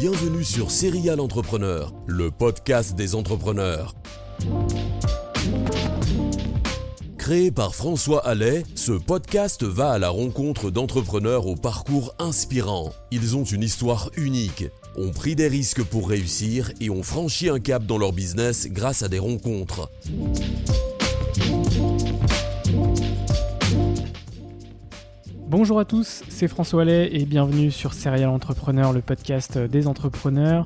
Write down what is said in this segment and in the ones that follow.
Bienvenue sur Serial Entrepreneur, le podcast des entrepreneurs. Créé par François Allais, ce podcast va à la rencontre d'entrepreneurs au parcours inspirant. Ils ont une histoire unique, ont pris des risques pour réussir et ont franchi un cap dans leur business grâce à des rencontres. Bonjour à tous, c'est François Allais et bienvenue sur Serial Entrepreneur, le podcast des entrepreneurs.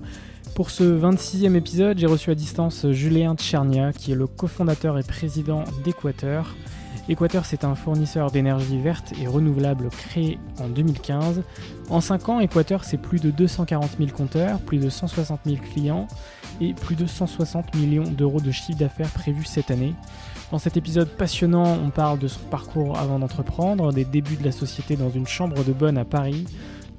Pour ce 26e épisode, j'ai reçu à distance Julien Tchernia, qui est le cofondateur et président d'Equateur. Equateur, c'est un fournisseur d'énergie verte et renouvelable créé en 2015. En 5 ans, Equateur, c'est plus de 240 000 compteurs, plus de 160 000 clients et plus de 160 millions d'euros de chiffre d'affaires prévus cette année. Dans cet épisode passionnant, on parle de son parcours avant d'entreprendre, des débuts de la société dans une chambre de bonne à Paris,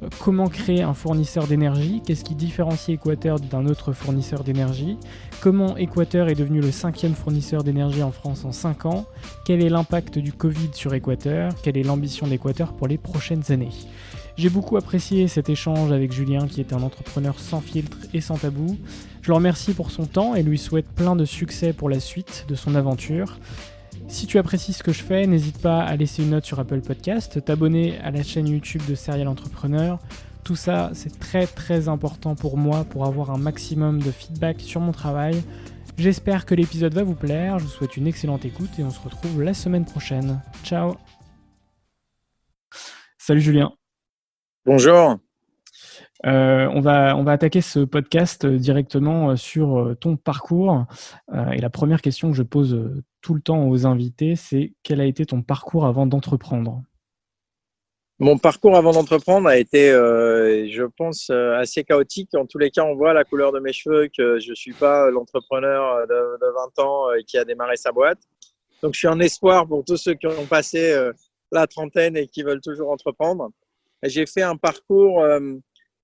euh, comment créer un fournisseur d'énergie, qu'est-ce qui différencie Equateur d'un autre fournisseur d'énergie, comment Equateur est devenu le cinquième fournisseur d'énergie en France en 5 ans, quel est l'impact du Covid sur Equateur, quelle est l'ambition d'Equateur pour les prochaines années? J'ai beaucoup apprécié cet échange avec Julien qui est un entrepreneur sans filtre et sans tabou. Je le remercie pour son temps et lui souhaite plein de succès pour la suite de son aventure. Si tu apprécies ce que je fais, n'hésite pas à laisser une note sur Apple Podcast, t'abonner à la chaîne YouTube de Serial Entrepreneur. Tout ça, c'est très très important pour moi pour avoir un maximum de feedback sur mon travail. J'espère que l'épisode va vous plaire, je vous souhaite une excellente écoute et on se retrouve la semaine prochaine. Ciao Salut Julien Bonjour. Euh, on, va, on va attaquer ce podcast directement euh, sur euh, ton parcours. et la première question que je pose tout le temps aux invités, c'est quel a été ton parcours avant d'entreprendre? Mon parcours avant d'entreprendre a été, je pense, assez chaotique. En tous les cas, on voit la couleur de mes cheveux que je ne suis pas l'entrepreneur de, de, 20 ans qui a démarré sa boîte. Donc, je suis un espoir pour tous ceux qui ont passé la trentaine et qui veulent toujours entreprendre. J'ai fait un parcours euh,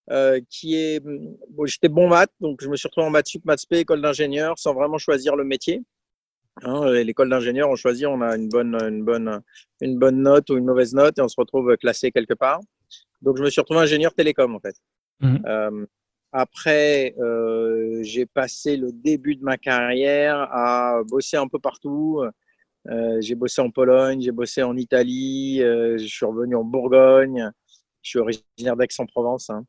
euh, qui est. Bon, J'étais bon maths, donc je me suis retrouvé en maths sup, maths spé, école d'ingénieur, sans vraiment choisir le métier. Hein, L'école d'ingénieur, on choisit, on a une bonne, une, bonne, une bonne note ou une mauvaise note et on se retrouve classé quelque part. Donc, je me suis retrouvé ingénieur télécom, en fait. Mmh. Euh, après, euh, j'ai passé le début de ma carrière à bosser un peu partout. Euh, j'ai bossé en Pologne, j'ai bossé en Italie, je suis revenu en Bourgogne, je suis originaire d'Aix-en-Provence. Hein.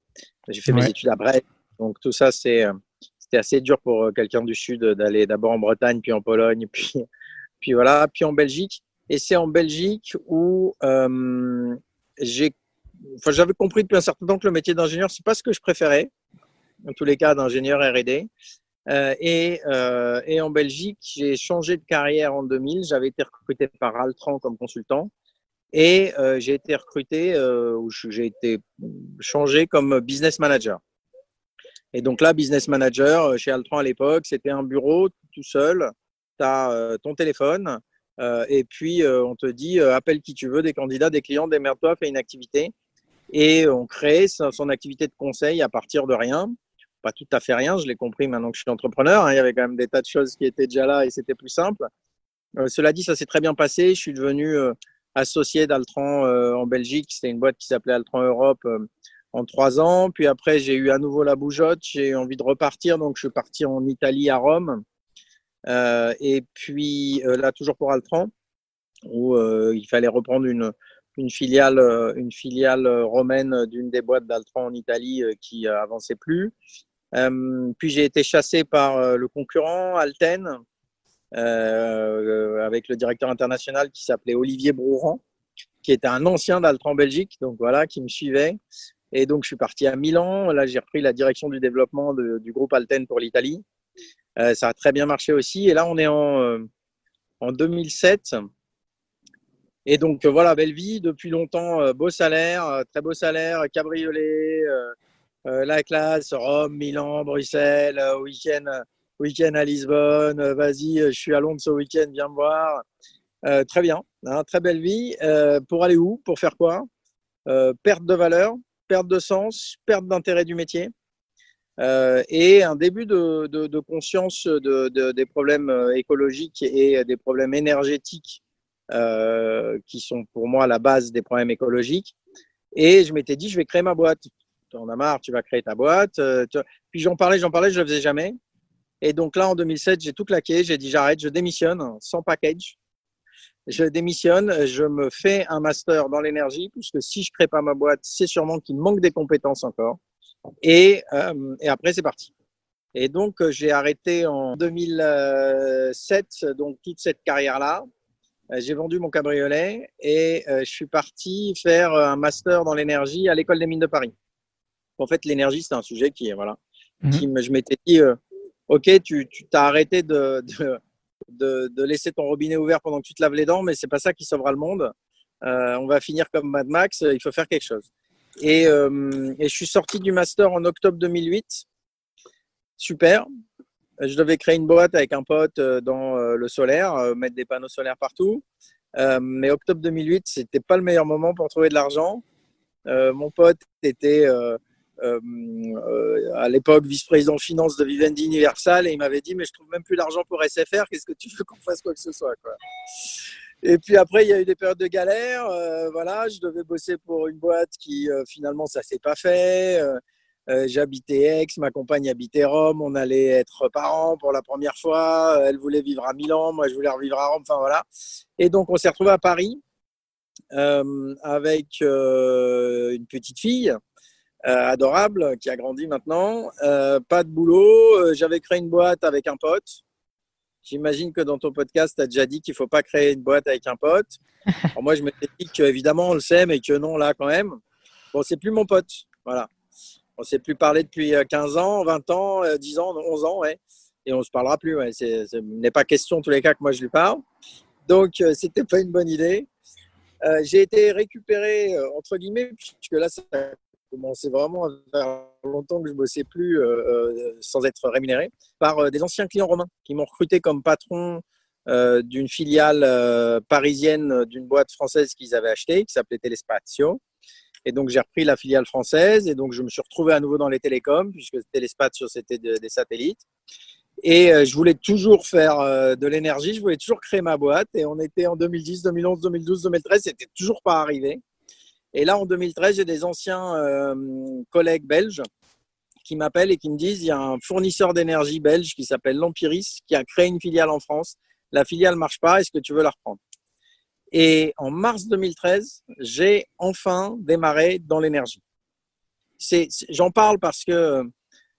J'ai fait mes études à Brest. Donc tout ça, c'est, euh, c'était assez dur pour euh, quelqu'un du Sud d'aller d'abord en Bretagne, puis en Pologne, puis, puis voilà, puis en Belgique. Et c'est en Belgique où euh, j'ai, enfin, j'avais compris depuis un certain temps que le métier d'ingénieur, c'est pas ce que je préférais. En tous les cas, d'ingénieur R&D. Euh, et, euh, et, en Belgique, j'ai changé de carrière en 2000. J'avais été recruté par Altran comme consultant. Et euh, j'ai été recruté, euh, j'ai été changé comme business manager. Et donc là, business manager euh, chez Altran à l'époque, c'était un bureau tout seul. Tu as euh, ton téléphone et puis on te dit appelle qui tu veux, des candidats, des clients, démerde-toi, fais une activité. Et on crée son activité de conseil à partir de rien. pas tout à fait rien. Je l'ai compris maintenant que je suis entrepreneur. Hein. Il y avait quand même des tas de choses qui étaient déjà là et c'était plus simple. cela dit, ça s'est très bien passé. Je suis devenu associé d'Altran en Belgique. C'était une boîte qui s'appelait Altran Europe en trois ans. Puis après, j'ai eu à nouveau la bougeotte. J'ai envie de repartir. Donc, je suis parti en Italie, à Rome. et puis, là, toujours pour Altran, où il fallait reprendre une, une filiale, euh, une filiale euh, romaine d'une des boîtes d'Altran en Italie euh, qui avançait plus. puis j'ai été chassé par le concurrent Alten, avec le directeur international qui s'appelait Olivier Brouran, qui était un ancien d'Altran Belgique, donc voilà, qui me suivait. Et donc je suis parti à Milan. Là, j'ai repris la direction du développement du groupe Alten pour l'Italie. ça a très bien marché aussi. Et là, on est en, en 2007. Et donc euh, voilà, belle vie depuis longtemps, euh, beau salaire, euh, très beau salaire, cabriolet, la classe, Rome, Milan, Bruxelles, week-end week à Lisbonne, vas-y, je suis à Londres ce week-end, viens me voir. très bien, hein, très belle vie. pour aller où? Pour faire quoi? Perte de valeur, perte de sens, perte d'intérêt du métier. et un début de, conscience de, des problèmes écologiques et des problèmes énergétiques euh, qui sont pour moi la base des problèmes écologiques. Et je m'étais dit, je vais créer ma boîte. Tu en as marre, tu vas créer ta boîte. Euh, puis j'en parlais, j'en parlais, je ne le faisais jamais. Et donc là, en 2007, j'ai tout claqué. J'ai dit, j'arrête, je démissionne sans package. Je démissionne, je me fais un master dans l'énergie, puisque si je crée pas ma boîte, c'est sûrement qu'il me manque des compétences encore. Et, euh, et après, c'est parti. Et donc, j'ai arrêté en 2007 donc toute cette carrière-là. Euh, j'ai vendu mon cabriolet et euh, je suis parti faire euh, un master dans l'énergie à l'école des mines de Paris. En fait, l'énergie, c'est un sujet qui, voilà, mhm. qui je m'étais dit, ok, tu t'as arrêté de, de, laisser ton robinet ouvert pendant que tu te laves les dents, mais c'est pas ça qui sauvera le monde. on va finir comme Mad Max, il faut faire quelque chose. Et, et je suis sorti du master en octobre 2008. Super. Je devais créer une boîte avec un pote euh, dans euh, le solaire, euh, mettre des panneaux solaires partout. mais octobre 2008, c'était pas le meilleur moment pour trouver de l'argent. mon pote était à l'époque vice-président finance de Vivendi Universal et il m'avait dit mais je trouve même plus l'argent pour SFR, qu'est-ce que tu veux qu'on fasse quoi que ce soit. Et puis après il y a eu des périodes de galère, voilà, je devais bosser pour une boîte qui finalement ça s'est pas fait. Euh, j'habitais Aix, ma compagne habitait Rome, on allait être parents pour la première fois. Elle voulait vivre à Milan, moi je voulais revivre à Rome. Enfin voilà. Et donc on s'est retrouvé à Paris euh, avec euh, une petite fille adorable qui a grandi maintenant. pas de boulot. J'avais créé une boîte avec un pote. J'imagine que dans ton podcast, tu as déjà dit qu'il ne faut pas créer une boîte avec un pote. moi, je m'étais dit qu'évidemment, on le sait, mais que non, là, quand même. Bon, c'est plus mon pote. Voilà. On ne s'est plus parlé depuis 15 euh, ans, 20 ans, 10 euh, ans, 11 ans, ouais. Et on ne se parlera plus. Ouais. Ce n'est pas question, en tous les cas, que moi je lui parle. Donc, euh, ce n'était pas une bonne idée. j'ai été récupéré, entre guillemets, puisque là, ça commencé vraiment faire longtemps que je ne bossais plus sans être rémunéré, par des anciens clients romains qui m'ont recruté comme patron d'une filiale parisienne d'une boîte française qu'ils avaient achetée, qui s'appelait Telespazio. Et donc, j'ai repris la filiale française et donc je me suis retrouvé à nouveau dans les télécoms puisque Téléspatio, c'était des satellites. Et euh, je voulais toujours faire euh, de l'énergie, je voulais toujours créer ma boîte. Et on était en 2010, 2011, 2012, 2013, c'était toujours pas arrivé. Et là, en 2013, j'ai des anciens euh, collègues belges qui m'appellent et qui me disent il y a un fournisseur d'énergie belge qui s'appelle Lampiris qui a créé une filiale en France. La filiale marche pas, est-ce que tu veux la reprendre? Et en mars 2013, j'ai enfin démarré dans l'énergie. J'en parle parce que, euh,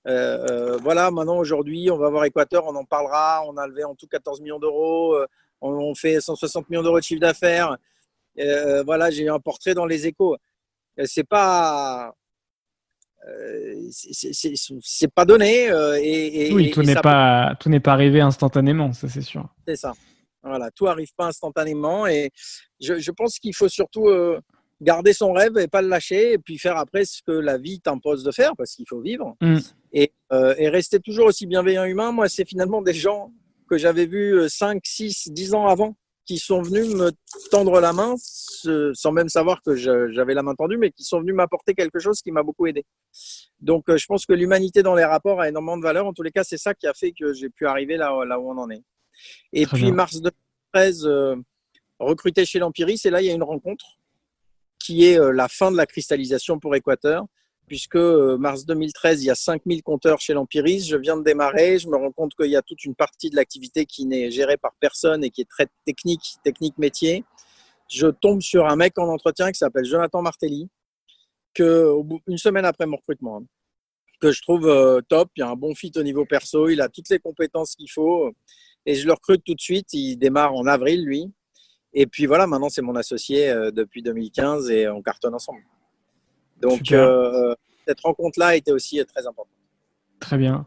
euh, voilà, maintenant, aujourd'hui, on va voir Équateur, on en parlera. On a levé en tout 14 millions d'euros. On, fait 160 millions d'euros de chiffre d'affaires. Voilà, j'ai un portrait dans les échos. C'est pas. c'est pas donné. et, oui, tout n'est pas, tout n'est pas arrivé instantanément, ça c'est sûr. C'est ça. Voilà, tout arrive pas instantanément et je, pense qu'il faut surtout euh, garder son rêve et pas le lâcher et puis faire après ce que la vie t'impose de faire parce qu'il faut vivre mm. euh, et, rester toujours aussi bienveillant humain. Moi, c'est finalement des gens que j'avais vus 5, 6, 10 ans avant qui sont venus me tendre la main sans même savoir que j'avais la main tendue, mais qui sont venus m'apporter quelque chose qui m'a beaucoup aidé. Donc, je pense que l'humanité dans les rapports a énormément de valeur. En tous les cas, c'est ça qui a fait que j'ai pu arriver là, là où on en est. Et puis, mars 2013, recruté chez l'Empiris, et là, il y a une rencontre qui est la fin de la cristallisation pour Équateur puisque euh, mars 2013, il y a 5000 compteurs chez l'Empiris. Je viens de démarrer, je me rends compte qu'il y a toute une partie de l'activité qui n'est gérée par personne et qui est très technique, technique métier. Je tombe sur un mec en entretien qui s'appelle Jonathan Martelly, que une semaine après mon recrutement, hein, que je trouve euh, top. Il y a un bon fit au niveau perso, il a toutes les compétences qu'il faut et je le recrute tout de suite. Il démarre en avril, lui. Et puis voilà, maintenant c'est mon associé euh, depuis 2015 et on cartonne ensemble. Donc, euh, cette rencontre-là était aussi très importante. Très bien.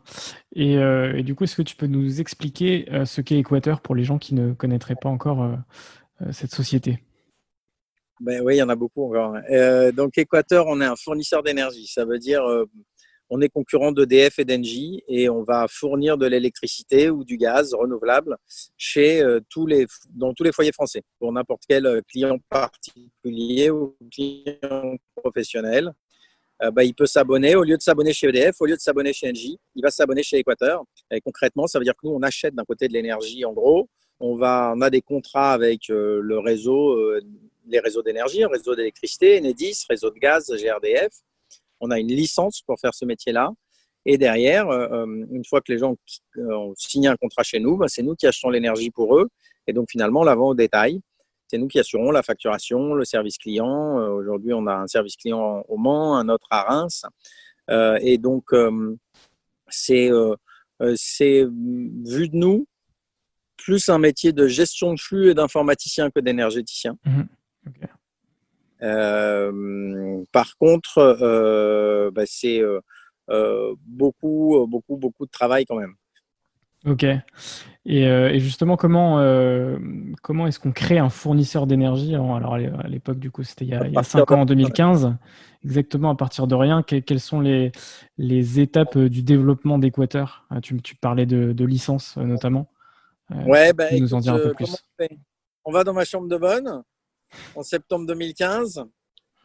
Et, euh, du coup, est-ce que tu peux nous expliquer euh, ce qu'est Équateur pour les gens qui ne connaîtraient pas encore cette société? Ben oui, il y en a beaucoup encore. Donc Équateur, on est un fournisseur d'énergie. Ça veut dire on est concurrent d'EDF et d'Engie et on va fournir de l'électricité ou du gaz renouvelable chez tous les dans tous les foyers français pour n'importe quel client particulier ou client professionnel. Euh, bah, il peut s'abonner. Au lieu de s'abonner chez EDF, au lieu de s'abonner chez Engie, il va s'abonner chez Équateur. Et concrètement, ça veut dire que nous, on achète d'un côté de l'énergie en gros. On, va, on a des contrats avec euh, le réseau, euh, les réseaux d'énergie, réseau d'électricité, Enedis, réseau de gaz, GRDF. On a une licence pour faire ce métier-là. Et derrière, une fois que les gens ont signé un contrat chez nous, bah, c'est nous qui achetons l'énergie pour eux. Et donc finalement, on la vend au détail. C'est nous qui assurons la facturation, le service client. Euh, aujourd'hui, on a un service client au Mans, un autre à Reims. Euh, et donc, euh, c'est vu de nous plus un métier de gestion de flux et d'informaticien que d'énergéticien. Mmh. Par contre, bah, c'est beaucoup, beaucoup, beaucoup de travail quand même. Ok. Et, euh, justement, comment, euh, comment est-ce qu'on crée un fournisseur d'énergie? Alors, à l'époque, du coup, c'était il y a, 5 ans, en 2015. Exactement, à partir de rien, quelles sont les, les étapes euh, du développement d'Équateur? Tu, tu, parlais de, de licence, notamment. ouais, ben, nous en dire un peu plus. On va dans ma chambre de bonne en septembre 2015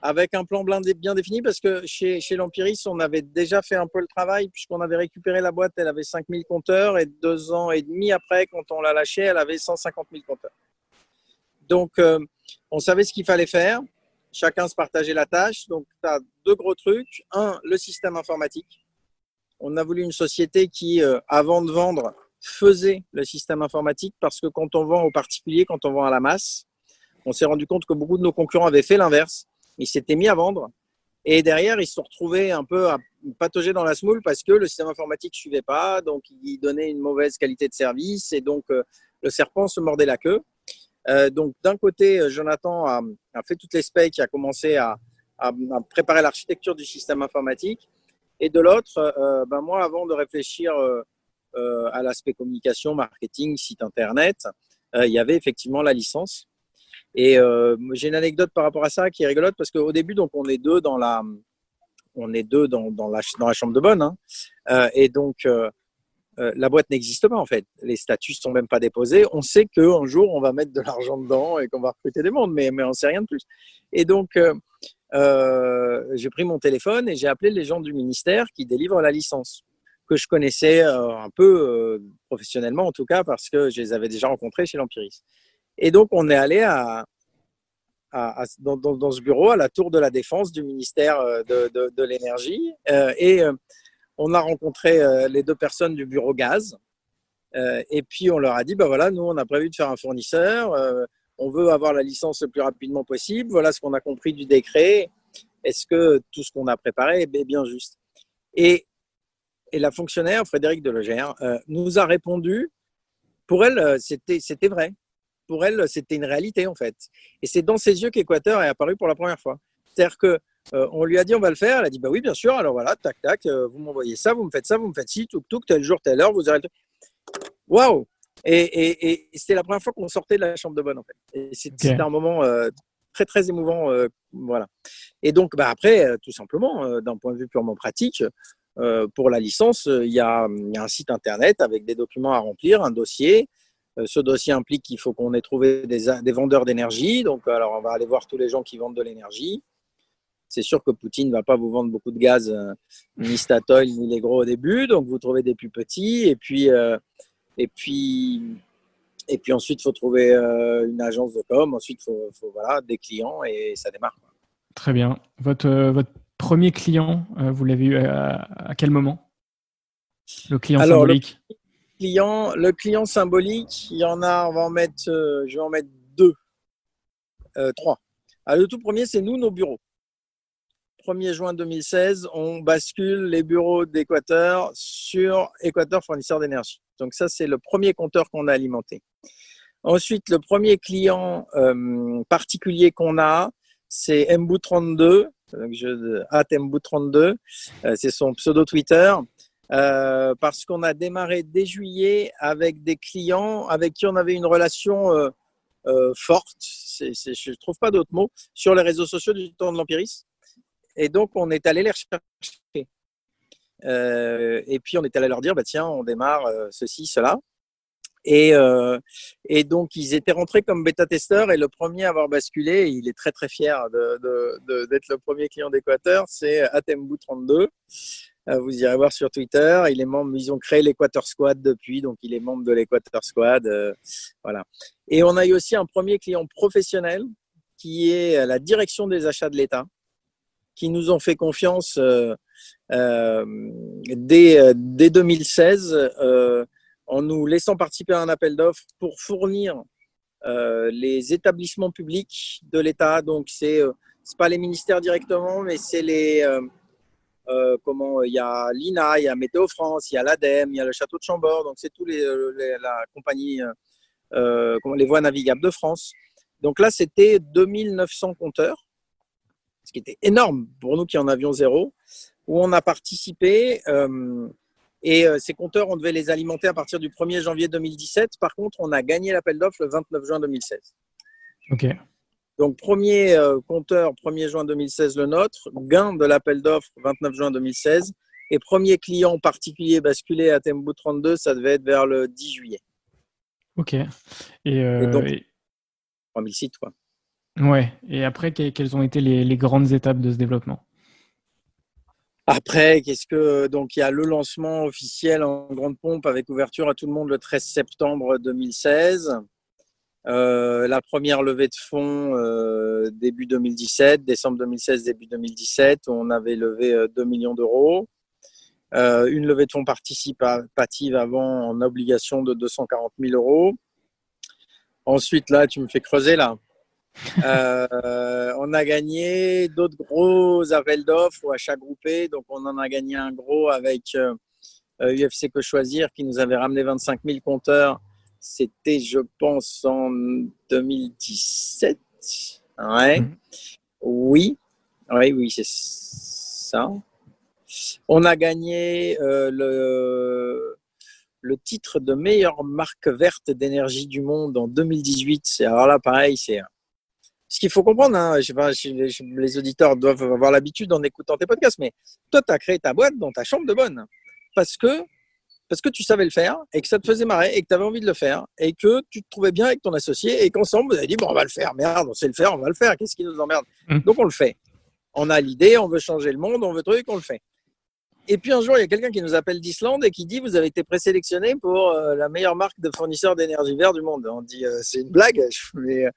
avec un plan bien défini parce que chez, chez l'Empiris, on avait déjà fait un peu le travail puisqu'on avait récupéré la boîte, elle avait 5000 compteurs et deux ans et demi après, quand on l'a lâchée, elle avait 150 000 compteurs. Donc, euh, on savait ce qu'il fallait faire. Chacun se partageait la tâche. Donc, tu as deux gros trucs. Un, le système informatique. On a voulu une société qui, euh, avant de vendre, faisait le système informatique parce que quand on vend aux particuliers, quand on vend à la masse, on s'est rendu compte que beaucoup de nos concurrents avaient fait l'inverse ils s'étaient mis à vendre. Et derrière, ils se sont retrouvés un peu à patauger dans la smoule parce que le système informatique ne suivait pas, donc il donnait une mauvaise qualité de service et donc euh, le serpent se mordait la queue. Euh, donc d'un côté, euh, Jonathan a, fait toutes les specs, a commencé à, préparer l'architecture du système informatique. Et de l'autre, ben moi, avant de réfléchir à l'aspect communication, marketing, site internet, il y avait effectivement la licence. Et euh, j'ai une anecdote par rapport à ça qui est rigolote parce qu'au début, donc, on est deux dans la, on est deux dans, dans, la, dans la chambre de bonne. Hein. Euh, et donc, euh, la boîte n'existe pas en fait. Les statuts sont même pas déposés. On sait qu'un jour, on va mettre de l'argent dedans et qu'on va recruter des mondes, mais, mais on sait rien de plus. Et donc, j'ai pris mon téléphone et j'ai appelé les gens du ministère qui délivrent la licence que je connaissais un peu professionnellement en tout cas parce que je les avais déjà rencontrés chez l'Empiris. Et donc, on est allé dans, ce bureau, à la tour de la défense du ministère euh, de, l'énergie. Euh, et euh, on a rencontré les deux personnes du bureau gaz. et puis, on leur a dit, bah voilà, nous, on a prévu de faire un fournisseur. on veut avoir la licence le plus rapidement possible. Voilà ce qu'on a compris du décret. Est-ce que tout ce qu'on a préparé est bien juste? Et, et la fonctionnaire, Frédéric Delogère, nous a répondu, pour elle, c'était vrai pour elle, c'était une réalité en fait. Et c'est dans ses yeux qu'Équateur est apparu pour la première fois. C'est-à-dire que euh, on lui a dit on va le faire, elle a dit bah oui bien sûr. Alors voilà, tac tac, euh, vous m'envoyez ça, vous me faites ça, vous me faites ci, tout tout, tel jour, telle heure, vous arrêtez. Waouh Et, c'était la première fois qu'on sortait de la chambre de bonne en fait. Et c'était un moment euh, très très émouvant, voilà. Et donc bah après, tout simplement, d'un point de vue purement pratique. pour la licence, il y, a, un site internet avec des documents à remplir, un dossier, ce dossier implique qu'il faut qu'on ait trouvé des, des vendeurs d'énergie. Donc, alors, on va aller voir tous les gens qui vendent de l'énergie. C'est sûr que Poutine ne va pas vous vendre beaucoup de gaz, ni Statoil, ni les gros au début. Donc, vous trouvez des plus petits. Et puis, et puis, et puis ensuite, il faut trouver une agence de com. Ensuite, il faut, faut, voilà, des clients et ça démarre. Très bien. Votre, votre premier client, vous l'avez eu à, à quel moment? Le client symbolique le le client symbolique, il y en a, on va en mettre, euh, je vais en mettre deux, euh, trois. Alors, le tout premier, c'est nous, nos bureaux. 1er juin 2016, on bascule les bureaux d'Équateur sur Équateur fournisseur d'énergie. Donc ça, c'est le premier compteur qu'on a alimenté. Ensuite, le premier client euh, particulier qu'on a, c'est Mbu32, donc je, Mbu32, c'est son pseudo Twitter. Euh, parce qu'on a démarré dès juillet avec des clients avec qui on avait une relation euh, euh, forte, je ne trouve pas d'autre mot, sur les réseaux sociaux du temps de l'empirisme. Et donc, on est allé les rechercher. et puis, on est allé leur dire, bah, tiens, on démarre ceci, cela. Et, donc, ils étaient rentrés comme bêta-testeurs et le premier à avoir basculé, il est très très fier d'être le premier client d'Équateur, c'est Atembu32. Euh, vous irez voir sur Twitter. Il est membre, ils ont créé l'Equator Squad depuis, donc il est membre de l'Equator Squad. Euh, voilà. Et on a eu aussi un premier client professionnel qui est la direction des achats de l'État, qui nous ont fait confiance euh, dès, dès, 2016 en nous laissant participer à un appel d'offres pour fournir les établissements publics de l'État. Donc, c'est n'est pas les ministères directement, mais c'est les, euh, comment il y a l'INA, il y a Météo France, il y a l'ADEME, il y a le Château de Chambord. Donc, c'est tous les, la compagnie, euh, les voies navigables de France. Donc là, c'était 2900 compteurs, ce qui était énorme pour nous qui en avions zéro, où on a participé. Euh, et ces compteurs, on devait les alimenter à partir du 1er janvier 2017. Par contre, on a gagné l'appel d'offres le 29 juin 2016. OK. Donc, premier euh, compteur, 1er juin 2016, le nôtre. Gain de l'appel d'offres, 29 juin 2016. Et premier client particulier basculé à Tembo 32, ça devait être vers le 10 juillet. Ok. Et, euh, donc, 3000 sites, quoi. Ouais. Et après, quelles ont été les, grandes étapes de ce développement? Après, qu'est-ce que donc il y a le lancement officiel en grande pompe avec ouverture à tout le monde le 13 septembre 2016. Euh, la première levée de fonds euh, début 2017, décembre 2016, début 2017, on avait levé 2 euh, millions d'euros. une levée de fonds participative avant en obligation de 240 000 euros. Ensuite, là, tu me fais creuser là. on a gagné d'autres gros appels d'offres ou achats groupés. Donc, on en a gagné un gros avec UFC Que Choisir qui nous avait ramené 25 000 compteurs c'était, je pense, en 2017. Ouais. Mhm. Oui. Oui, oui, c'est ça. On a gagné euh, le, le titre de meilleure marque verte d'énergie du monde en 2018. Alors là, pareil, c'est ce qu'il faut comprendre. Hein, les auditeurs doivent avoir l'habitude en écoutant tes podcasts, mais toi, tu as créé ta boîte dans ta chambre de bonne parce que parce que tu savais le faire et que ça te faisait marrer et que tu avais envie de le faire et que tu te trouvais bien avec ton associé et qu'ensemble, vous avez dit, bon, on va le faire. Merde, on sait le faire, on va le faire. Qu'est-ce qui nous emmerde? Mmh. Donc, on le fait. On a l'idée, on veut changer le monde, on veut truc, on le fait. Et puis un jour, il y a quelqu'un qui nous appelle d'Islande et qui dit Vous avez été présélectionné pour euh, la meilleure marque de fournisseur d'énergie verte du monde. On dit euh, C'est une blague. Mais, euh,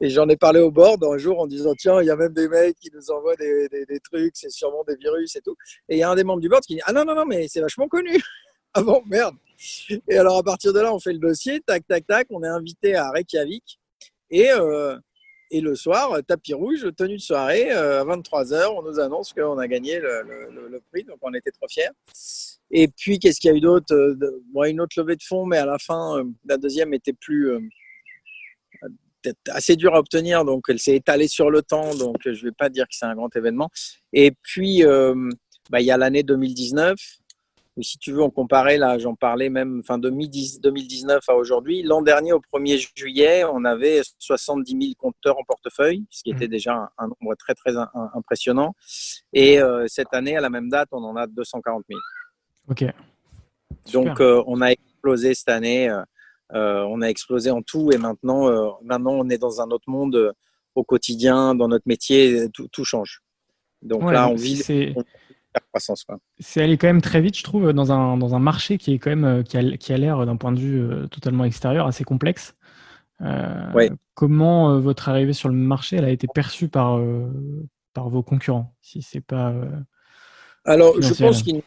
et j'en ai parlé au board un jour en disant Tiens, il y a même des mecs qui nous envoient des, des trucs, c'est sûrement des virus et tout. Et il y a un des membres du board qui dit Ah non, non, non, mais c'est vachement connu. Ah bon, merde. Et alors, à partir de là, on fait le dossier, tac, tac, tac, on est invité à Reykjavik. Et, euh, et le soir, tapis rouge, tenue de soirée, euh, à 23h, on nous annonce qu'on a gagné le, prix, donc on était trop fiers. Et puis, qu'est-ce qu'il y a eu d'autre? Bon, Une autre levée de fonds, mais à la fin, euh, la deuxième était plus assez dure à obtenir, donc elle s'est étalée sur le temps, donc je ne vais pas dire que c'est un grand événement. Et puis, bah, il y a l'année 2019 ou si tu veux, on comparait, là, j'en parlais même fin 2019 à aujourd'hui. L'an dernier, au 1er juillet, on avait 70 000 compteurs en portefeuille, ce qui était mmh. déjà un, nombre très, très impressionnant. Et euh, cette année, à la même date, on en a 240 000. OK. Donc, euh, on a explosé cette année. on a explosé en tout et maintenant, maintenant, on est dans un autre monde au quotidien, dans notre métier, tout, tout change. Donc là, on vit croissance. C'est aller quand même très vite, je trouve, dans un, dans un marché qui est quand même qui a, qui a l'air d'un point de vue totalement extérieur assez complexe. Euh, comment votre arrivée sur le marché elle a été perçue par, par vos concurrents Si c'est pas alors, je pense qu'ils n'ont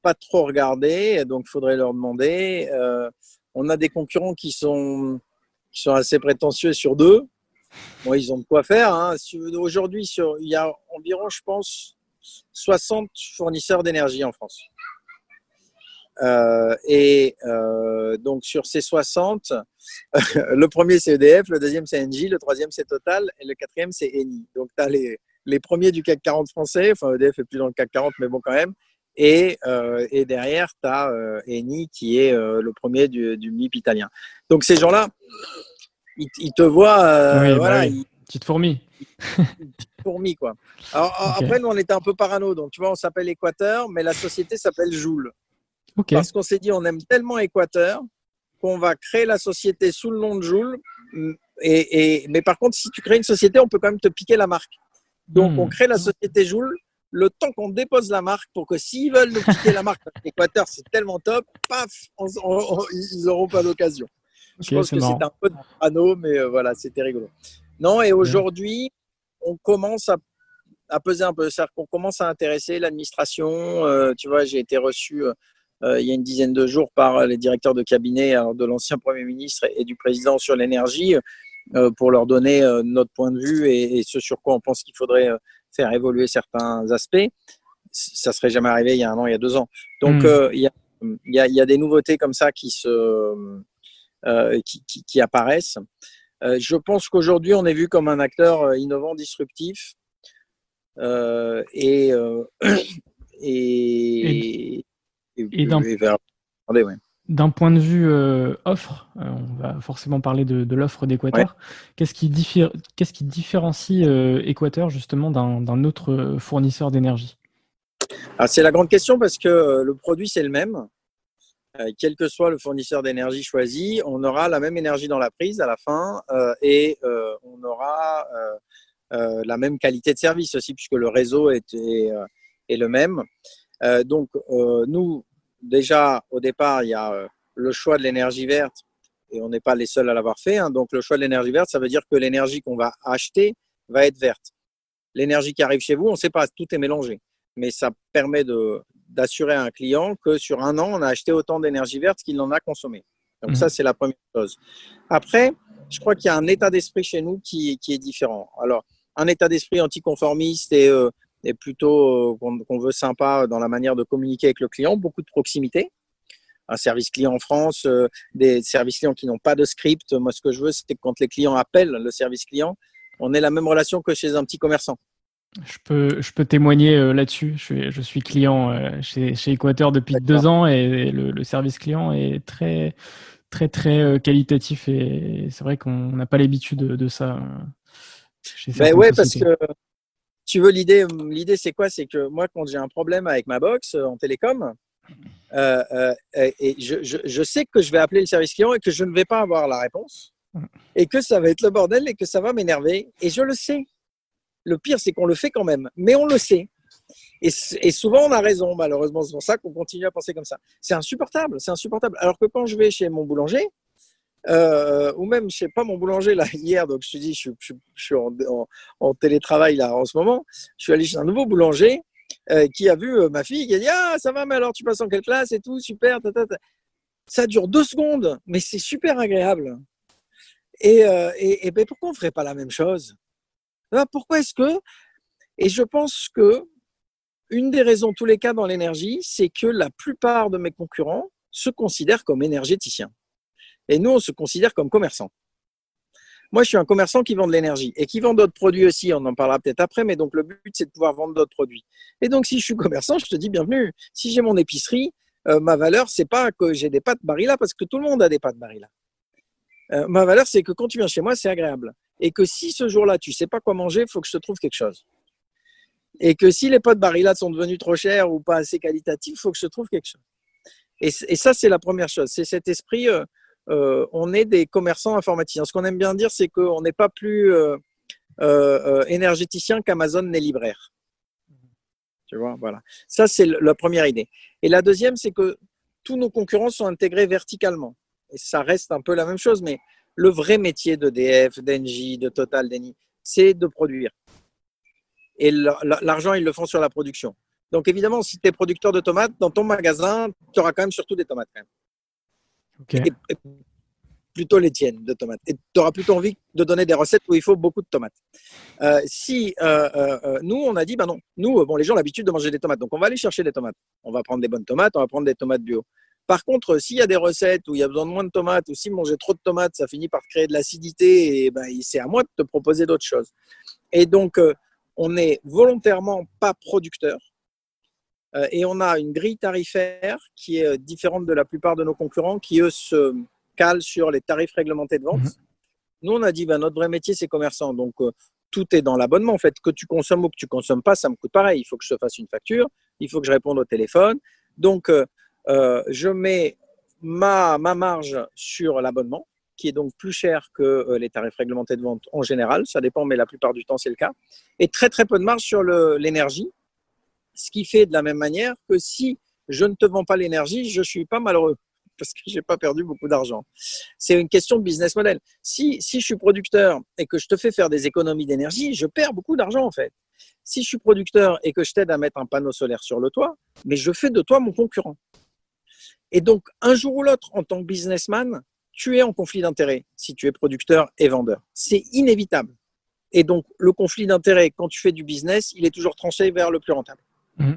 pas trop regardé, donc il faudrait leur demander. Euh, on a des concurrents qui sont, qui sont assez prétentieux sur deux. Bon, ils ont de quoi faire. Hein. Aujourd'hui, il y a environ, je pense, 60 fournisseurs d'énergie en France. Euh, et euh, donc sur ces 60, le premier c'est EDF, le deuxième c'est Engie, le troisième c'est Total et le quatrième c'est Eni. Donc tu as les, les premiers du CAC 40 français, enfin EDF est plus dans le CAC 40, mais bon quand même. Et, euh, et derrière, tu as Eni qui est le premier du, du MIP italien. Donc ces gens-là, ils, te voient. Oui, bah petite fourmi. petite fourmi, quoi. Alors, Après, nous, on était un peu parano. Donc, tu vois, on s'appelle Équateur, mais la société s'appelle Joule. Parce qu'on s'est dit, on aime tellement Équateur qu'on va créer la société sous le nom de Joule. Et, et, mais par contre, si tu crées une société, on peut quand même te piquer la marque. Donc, on hmm. crée la société Joule le temps qu'on dépose la marque pour que s'ils veulent nous quitter la marque, l'Équateur, c'est tellement top, paf, ils n'auront pas d'occasion. Je pense que c'est un peu de mais euh, voilà, c'était rigolo. Non, et aujourd'hui, on commence à, peser un peu. C'est-à-dire qu'on commence à intéresser l'administration. Euh, tu vois, j'ai été reçu euh, il y a une dizaine de jours par les directeurs de cabinet de l'ancien Premier ministre et, du président sur l'énergie. Euh, pour leur donner euh, notre point de vue et, ce sur quoi on pense qu'il faudrait euh, faire évoluer certains aspects. Ça serait jamais arrivé il y a un an, il y a deux ans. Donc hmm. il, y a, il, y a, il, y a, des nouveautés comme ça qui se qui, qui, qui, apparaissent. Je pense qu'aujourd'hui on est vu comme un acteur innovant, disruptif et, et, et, ouais. D'un point de vue euh, offre, euh, on va forcément parler de, l'offre d'Equateur. Qu'est-ce qui, qui, différencie euh, Equator justement d'un autre fournisseur d'énergie? Ah, C'est la grande question parce que le produit c'est le même. Quel que soit le fournisseur d'énergie choisi, on aura la même énergie dans la prise à la fin et on aura la même qualité de service aussi puisque le réseau est, est le même. donc nous, déjà, au départ, il y a euh, le choix de l'énergie verte et on n'est pas les seuls à l'avoir fait. Hein. Donc, le choix de l'énergie verte, ça veut dire que l'énergie qu'on va acheter va être verte. L'énergie qui arrive chez vous, on ne sait pas, tout est mélangé. Mais ça permet d'assurer à un client que sur un an, on a acheté autant d'énergie verte qu'il en a consommé. Donc, ça, mmh. c'est la première chose. Après, je crois qu'il y a un état d'esprit chez nous qui, qui, est différent. Alors, un état d'esprit anticonformiste et euh, et plutôt euh, qu'on veut sympa dans la manière de communiquer avec le client, beaucoup de proximité. Un service client en France, euh, des services clients qui n'ont pas de script. Moi, ce que je veux, c'est que quand les clients appellent le service client, on ait la même relation que chez un petit commerçant. Je peux, je peux témoigner euh, là-dessus. Je, je suis, client chez, chez Equateur depuis deux ans et le, service client est très, très, très qualitatif et c'est vrai qu'on n'a pas l'habitude de, ça. Ben ouais, parce que tu veux, l'idée, l'idée c'est quoi? C'est que moi, quand j'ai un problème avec ma box euh, en télécom, euh, euh, et je, je, je, sais que je vais appeler le service client et que je ne vais pas avoir la réponse, et que ça va être le bordel et que ça va m'énerver, et je le sais. Le pire, c'est qu'on le fait quand même, mais on le sait. Et, souvent, on a raison, malheureusement. C'est pour ça qu'on continue à penser comme ça. C'est insupportable, c'est insupportable. Alors que quand je vais chez mon boulanger, euh, ou même, je sais pas, mon boulanger, là, hier, donc je dis, je, suis en, télétravail, là, en ce moment, je suis allé chez un nouveau boulanger euh, qui a vu euh, ma fille, qui a dit, ah, ça va, mais alors, tu passes en quelle classe et tout, super, ça dure deux secondes, mais c'est super agréable. Et, pourquoi on ferait pas la même chose? Pourquoi est-ce que Et je pense que une des raisons, tous les cas dans l'énergie, c'est que la plupart de mes concurrents se considèrent comme énergéticiens. Et nous, on se considère comme commerçants. Moi, je suis un commerçant qui vend de l'énergie et qui vend d'autres produits aussi. On en parlera peut-être après, mais donc le but, c'est de pouvoir vendre d'autres produits. Et donc, si je suis commerçant, je te dis bienvenue. Si j'ai mon épicerie, euh, ma valeur, c'est pas que j'ai des pâtes Barilla parce que tout le monde a des pâtes Barilla. Euh, ma valeur, c'est que quand tu viens chez moi, c'est agréable. Et que si ce jour-là, tu sais pas quoi manger, il faut que je te trouve quelque chose. Et que si les pâtes Barilla sont devenues trop chères ou pas assez qualitatives, il faut que je te trouve quelque chose. Et, ça, c'est la première chose. C'est cet esprit. Euh, on est des commerçants informaticiens. Ce qu'on aime bien dire, c'est qu'on n'est pas plus énergéticien qu'Amazon n'est libraire. Tu vois, voilà. Ça, c'est la première idée. Et la deuxième, c'est que tous nos concurrents sont intégrés verticalement. Et ça reste un peu la même chose, mais le vrai métier d'EDF, d'Engie, de Total, d'Eni, c'est de produire. Et l'argent, ils le font sur la production. Donc évidemment, si tu es producteur de tomates, dans ton magasin, tu auras quand même surtout des tomates. Quand même. plutôt les tiennes de tomates. Et tu auras plutôt envie de donner des recettes où il faut beaucoup de tomates. Euh, si euh, euh, nous, on a dit, bah non, nous, bon, les gens ont l'habitude de manger des tomates, donc on va aller chercher des tomates. On va prendre des bonnes tomates, on va prendre des tomates bio. Par contre, s'il y a des recettes où il y a besoin de moins de tomates, ou si manger trop de tomates, ça finit par créer de l'acidité, et ben, c'est à moi de te proposer d'autres choses. Et donc, on n'est volontairement pas producteur. et on a une grille tarifaire qui est différente de la plupart de nos concurrents, qui eux se calent sur les tarifs réglementés de vente. Mhm. Nous, on a dit, ben, notre vrai métier, c'est commerçant. Donc, tout est dans l'abonnement. En fait, que tu consommes ou que tu consommes pas, ça me coûte pareil. Il faut que je te fasse une facture, il faut que je réponde au téléphone. Donc, euh, euh, je mets ma, ma marge sur l'abonnement, qui est donc plus cher que euh, les tarifs réglementés de vente en général. Ça dépend, mais la plupart du temps, c'est le cas. Et très, très peu de marge sur l'énergie. Ce qui fait de la même manière que si je ne te vends pas l'énergie, je suis pas malheureux parce que j'ai pas perdu beaucoup d'argent. C'est une question de business model. Si, si je suis producteur et que je te fais faire des économies d'énergie, je perds beaucoup d'argent en fait. Si je suis producteur et que je t'aide à mettre un panneau solaire sur le toit, mais je fais de toi mon concurrent. Et donc, un jour ou l'autre, en tant que businessman, tu es en conflit d'intérêt si tu es producteur et vendeur. C'est inévitable. Et donc, le conflit d'intérêt, quand tu fais du business, il est toujours tranché vers le plus rentable. Mmh.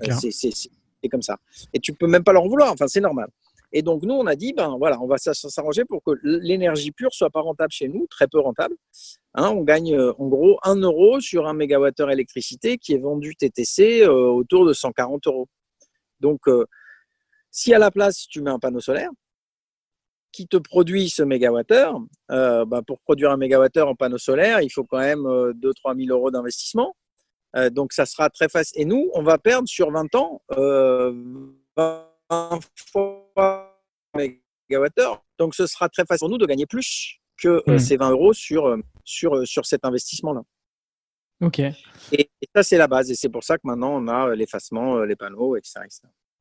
C'est comme ça. Et tu peux même pas leur vouloir. Enfin, c'est normal. Et donc, nous, on a dit, ben voilà, on va s'arranger pour que l'énergie pure soit pas rentable chez nous, très peu rentable. Hein, on gagne euh, en gros 1 euro sur un mégawattheure électricité qui est vendu TTC euh, autour de 140 euros. Donc, euh, si à la place, tu mets un panneau solaire qui te produit ce mégawattheure, ben, pour produire un mégawattheure en panneau solaire, il faut quand même 2-3 000 euros d'investissement. donc, ça sera très facile. Et nous, on va perdre sur 20 ans 20 fois mégawattheure. Donc, ce sera très facile pour nous de gagner plus que euh, hmm. ces 20 euros sur, euh, sur, euh, sur cet investissement-là. OK. Et, ça, c'est la base. Et c'est pour ça que maintenant, on a l'effacement, les panneaux, etc.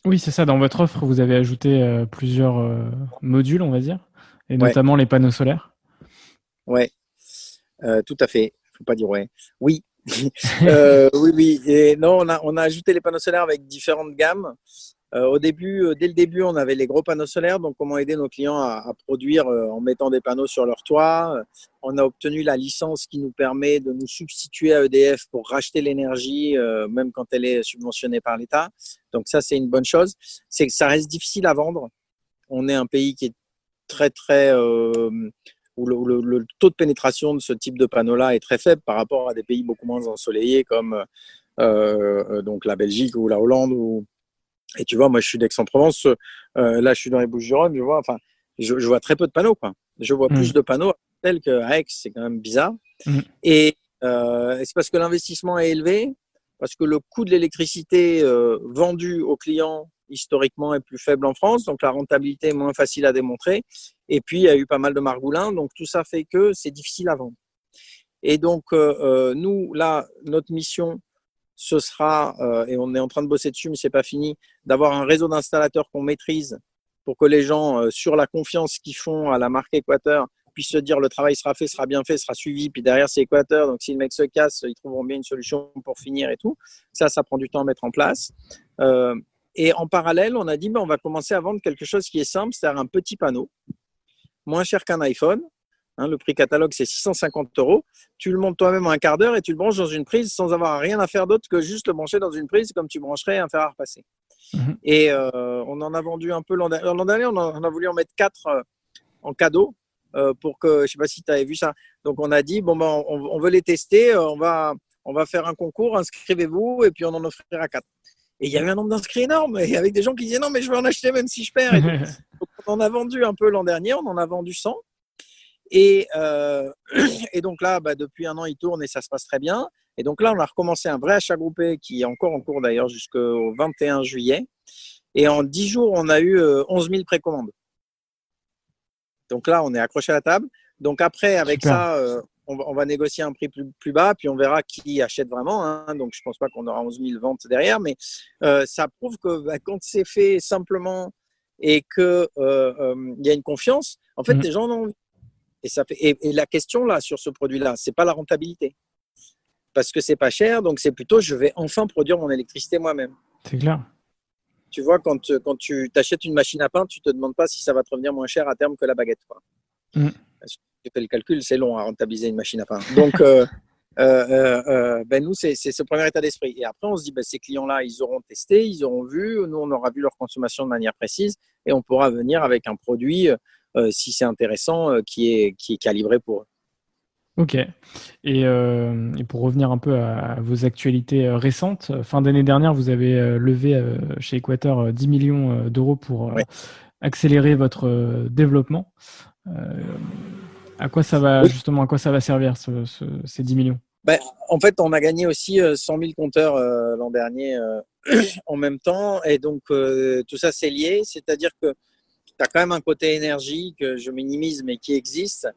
Oui, c'est ça. Dans votre offre, vous avez ajouté plusieurs modules, on va dire, et notamment les panneaux solaires. Ouais, tout à fait. Faut pas dire ouais. Oui, oui, oui. Et non, on a, on a ajouté les panneaux solaires avec différentes gammes. Euh, au début, euh, dès le début, on avait les gros panneaux solaires, donc comment aider nos clients à, produire euh, en mettant des panneaux sur leur toit. On a obtenu la licence qui nous permet de nous substituer à EDF pour racheter l'énergie, même quand elle est subventionnée par l'État. Donc ça, c'est une bonne chose. C'est que ça reste difficile à vendre. On est un pays qui est très très où le, taux de pénétration de ce type de panneaux-là est très faible par rapport à des pays beaucoup moins ensoleillés comme donc la Belgique ou la Hollande ou et tu vois, moi, je suis d'Aix-en-Provence. Euh, là, je suis dans les Bouches-du-Rhône. Je vois, enfin, je, vois très peu de panneaux. Quoi. Je vois plus mm. de panneaux tels qu'à Aix. C'est quand même bizarre. Mm. Et euh, c'est parce que l'investissement est élevé, parce que le coût de l'électricité euh, vendue aux clients historiquement est plus faible en France, donc la rentabilité est moins facile à démontrer. Et puis, il y a eu pas mal de margoulins, donc tout ça fait que c'est difficile à vendre. Et donc, nous, là, notre mission, ce sera, euh, et on est en train de bosser dessus, mais c'est pas fini, d'avoir un réseau d'installateurs qu'on maîtrise pour que les gens, euh, sur la confiance qu'ils font à la marque Équateur, puissent se dire le travail sera fait, sera bien fait, sera suivi, puis derrière c'est Équateur, donc si le mec se casse, ils trouveront bien une solution pour finir et tout. Ça, ça prend du temps à mettre en place. Euh, et en parallèle, on a dit, ben, on va commencer à vendre quelque chose qui est simple, c'est-à-dire un petit panneau, moins cher qu'un iPhone, Hein, le prix catalogue, c'est 650 euros. Tu le montes toi-même en un quart d'heure et tu le branches dans une prise sans avoir rien à faire d'autre que juste le brancher dans une prise comme tu brancherais un fer à repasser. Mhm. Et euh, on en a vendu un peu l'an dernier. On, a, voulu en mettre quatre euh, en cadeau euh, pour que, je ne sais pas si tu avais vu ça. Donc on a dit, bon, ben, on, veut les tester, on va, on va faire un concours, inscrivez-vous et puis on en offrira quatre. Et il y avait un nombre d'inscrits énorme, et avec des gens qui disaient non, mais je veux en acheter même si je perds. donc, on en a vendu un peu l'an dernier, on en a vendu 100. Et, euh, et donc là, bah, depuis un an, il tourne et ça se passe très bien. Et donc là, on a recommencé un vrai achat groupé qui est encore en cours d'ailleurs jusqu'au 21 juillet. Et en 10 jours, on a eu 11 euh, 000 précommandes. Donc là, on est accroché à la table. Donc après, avec ça, on va, négocier un prix plus, bas, puis on verra qui achète vraiment. Hein. Donc je pense pas qu'on aura 11 000 ventes derrière, mais ça prouve que bah, quand c'est fait simplement et qu'il il y a une confiance, en fait, mmh. les gens en ont envie. Et, ça fait, et, la question là sur ce produit-là, c'est pas la rentabilité, parce que c'est pas cher, donc c'est plutôt je vais enfin produire mon électricité moi-même. C'est clair. Tu vois, quand, quand tu t'achètes une machine à pain, tu te demandes pas si ça va te revenir moins cher à terme que la baguette. Quoi. Mmh. Tu fais le calcul, c'est long à rentabiliser une machine à pain. Donc, euh, euh, euh, ben nous, c'est ce premier état d'esprit. Et après, on se dit, ben, ces clients-là, ils auront testé, ils auront vu, nous, on aura vu leur consommation de manière précise et on pourra venir avec un produit si c'est intéressant, euh, qui, est, qui est calibré pour eux. Ok. Et, euh, pour revenir un peu à, vos actualités récentes, fin d'année dernière, vous avez levé chez Equator 10 millions d'euros pour accélérer votre développement. à quoi ça va justement À quoi ça va servir ces 10 millions? Ben, En fait, on a gagné aussi 100 000 compteurs l'an dernier en même temps, et donc tout ça c'est lié. C'est-à-dire que tu as quand même un côté énergie que je minimise, mais qui existe.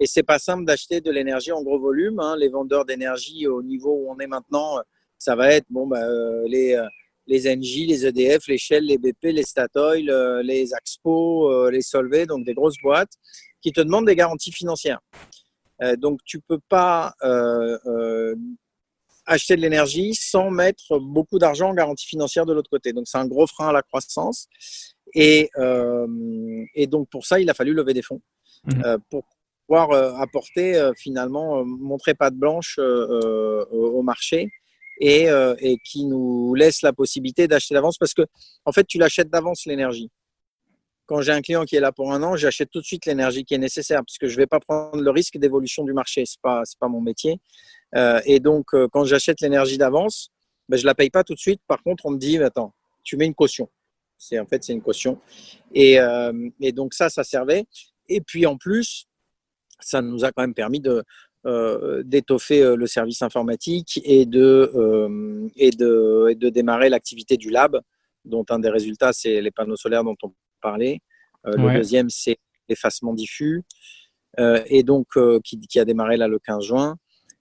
Et c'est pas simple d'acheter de l'énergie en gros volume. Hein. Les vendeurs d'énergie au niveau où on est maintenant, ça va être bon, bah, euh, les, euh, les Engie, les EDF, les Shell, les BP, les Statoil, euh, les Axpo, les Solvay, donc des grosses boîtes qui te demandent des garanties financières. donc tu peux pas acheter de l'énergie sans mettre beaucoup d'argent en garantie financière de l'autre côté. Donc c'est un gros frein à la croissance. Et, euh, et, donc pour ça, il a fallu lever des fonds mmh. euh, pour pouvoir euh, apporter finalement, montrer patte blanche au marché et, et, qui nous laisse la possibilité d'acheter d'avance parce que en fait, tu l'achètes d'avance l'énergie. Quand j'ai un client qui est là pour un an, j'achète tout de suite l'énergie qui est nécessaire parce que je ne vais pas prendre le risque d'évolution du marché. Pas c'est pas mon métier. Et donc quand j'achète l'énergie d'avance, ben, je la paye pas tout de suite. Par contre, on me dit attends, tu mets une caution. C'est en fait c'est une caution. Et, euh, et, donc ça, ça servait. Et puis en plus, ça nous a quand même permis de euh, d'étoffer euh, le service informatique et de et de, et de démarrer l'activité du lab, dont un des résultats c'est les panneaux solaires dont on parlait. Le deuxième c'est l'effacement diffus. et donc qui, qui, a démarré là le 15 juin.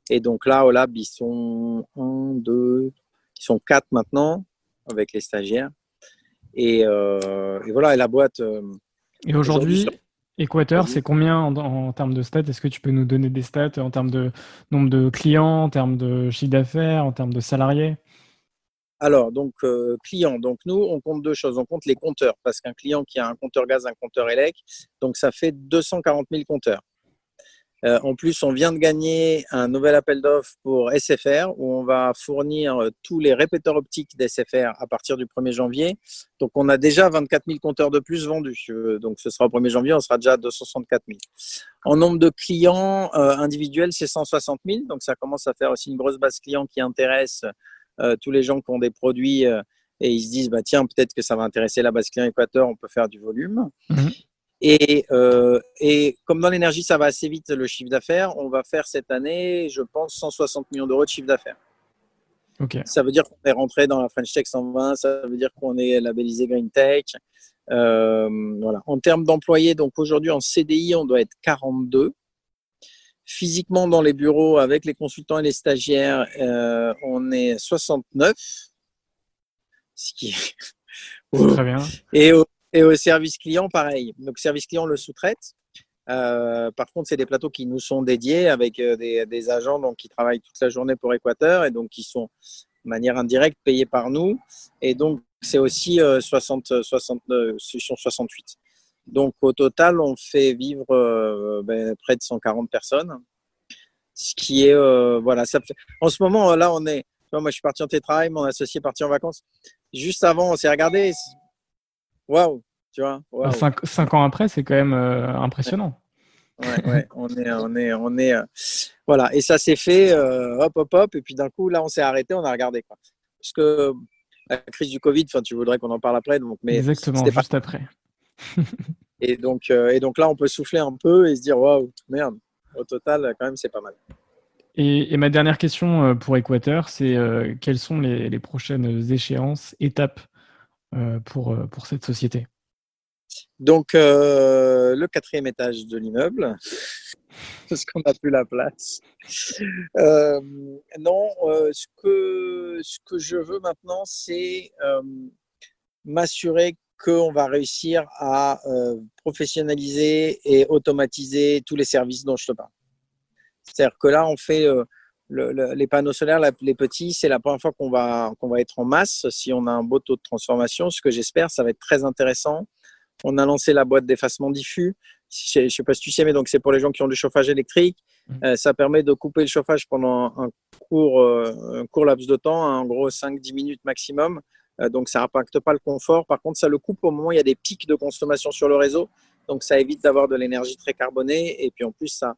Et donc là, au lab, ils sont un, deux, ils sont quatre maintenant avec les stagiaires. Euh, et, voilà, et la boîte. Euh, et aujourd'hui, Équateur, c'est combien en, termes de stats? Est-ce que tu peux nous donner des stats en termes de nombre de clients, en termes de chiffre d'affaires, en termes de salariés? Alors, donc, euh, clients. Donc, nous, on compte deux choses. On compte les compteurs, parce qu'un client qui a un compteur gaz, un compteur élec, donc ça fait 240 000 compteurs. Euh, en plus, on vient de gagner un nouvel appel d'offres pour SFR où on va fournir euh, tous les répéteurs optiques d'SFR à partir du 1er janvier. Donc, on a déjà 24 000 compteurs de plus vendus. Donc, ce sera au 1er janvier, on sera déjà à 264 000. En nombre de clients euh, individuels, c'est 160 000. Donc, ça commence à faire aussi une grosse base client qui intéresse tous les gens qui ont des produits et ils se disent bah tiens peut-être que ça va intéresser la base client Équateur, on peut faire du volume. Mhm. Et, euh, et comme dans l'énergie, ça va assez vite le chiffre d'affaires, on va faire cette année, je pense, 160 millions d'euros de chiffre d'affaires. Ça veut dire qu'on est rentré dans la French Tech 120, ça veut dire qu'on est labellisé Green Tech. Euh, voilà. En termes d'employés, donc aujourd'hui en CDI, on doit être 42. Physiquement dans les bureaux avec les consultants et les stagiaires, euh, on est 69. Ce qui est... Très bien. Et au, et au service client, pareil. Donc, service client le sous-traite. Euh, par contre, c'est des plateaux qui nous sont dédiés avec euh, des, agents donc, qui travaillent toute la journée pour Équateur et donc qui sont de manière indirecte payés par nous. Et donc, c'est aussi euh, 60, 60, 68. Donc, au total, on fait vivre euh, ben, près de 140 personnes. Ce qui est, voilà, ça fait... en ce moment, là, on est, moi, je suis parti en télétravail, mon associé est parti en vacances. Juste avant, on s'est regardé, Waouh, tu vois. Cinq, ans après, c'est quand même euh, impressionnant. Ouais, ouais, on est, on est, on est, euh, voilà. Et ça s'est fait, euh, hop, hop, hop. Et puis d'un coup, là, on s'est arrêté, on a regardé quoi. Parce que la crise du Covid, enfin, tu voudrais qu'on en parle après, donc. Mais Exactement, juste après. et donc, et donc là, on peut souffler un peu et se dire, waouh, merde. Au total, quand même, c'est pas mal. Et, ma dernière question pour Équateur, c'est quelles sont les, les prochaines échéances, étapes euh, pour, euh, pour cette société? Donc, euh, le quatrième étage de l'immeuble, parce qu'on n'a plus la place. Euh, non, euh, ce, que, ce que je veux maintenant, c'est m'assurer qu'on va réussir à professionnaliser et automatiser tous les services dont je te parle. C'est-à-dire que là, on fait les panneaux solaires, les petits, c'est la première fois qu'on va, qu'on va être en masse. Si on a un beau taux de transformation, ce que j'espère, ça va être très intéressant. On a lancé la boîte d'effacement diffus. Je ne sais pas si tu sais, mais donc c'est pour les gens qui ont du chauffage électrique. Mmh. Euh, ça permet de couper le chauffage pendant un court, euh, un court laps de temps, en gros 5-10 minutes maximum. Euh, donc ça n'impacte pas le confort. Par contre, ça le coupe au moment où il y a des pics de consommation sur le réseau. Donc ça évite d'avoir de l'énergie très carbonée. Et puis en plus, ça,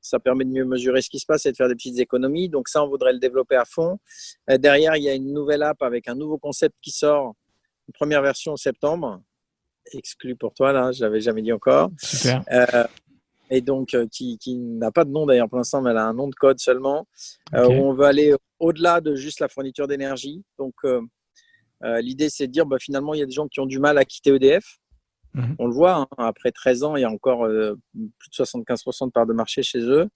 ça permet de mieux mesurer ce qui se passe et de faire des petites économies. Donc ça, on voudrait le développer à fond. Derrière, il y a une nouvelle app avec un nouveau concept qui sort, une première version en septembre, exclu pour toi, là, je l'avais jamais dit encore. Super. Euh, et donc, euh, qui, n'a pas de nom d'ailleurs pour l'instant, mais elle a un nom de code seulement, où on veut aller au-delà de juste la fourniture d'énergie. Donc, l'idée, c'est de dire, bah, finalement, il y a des gens qui ont du mal à quitter EDF. Mhm. On le voit, hein, après 13 ans, il y a encore euh, plus de 75% de parts de marché chez eux.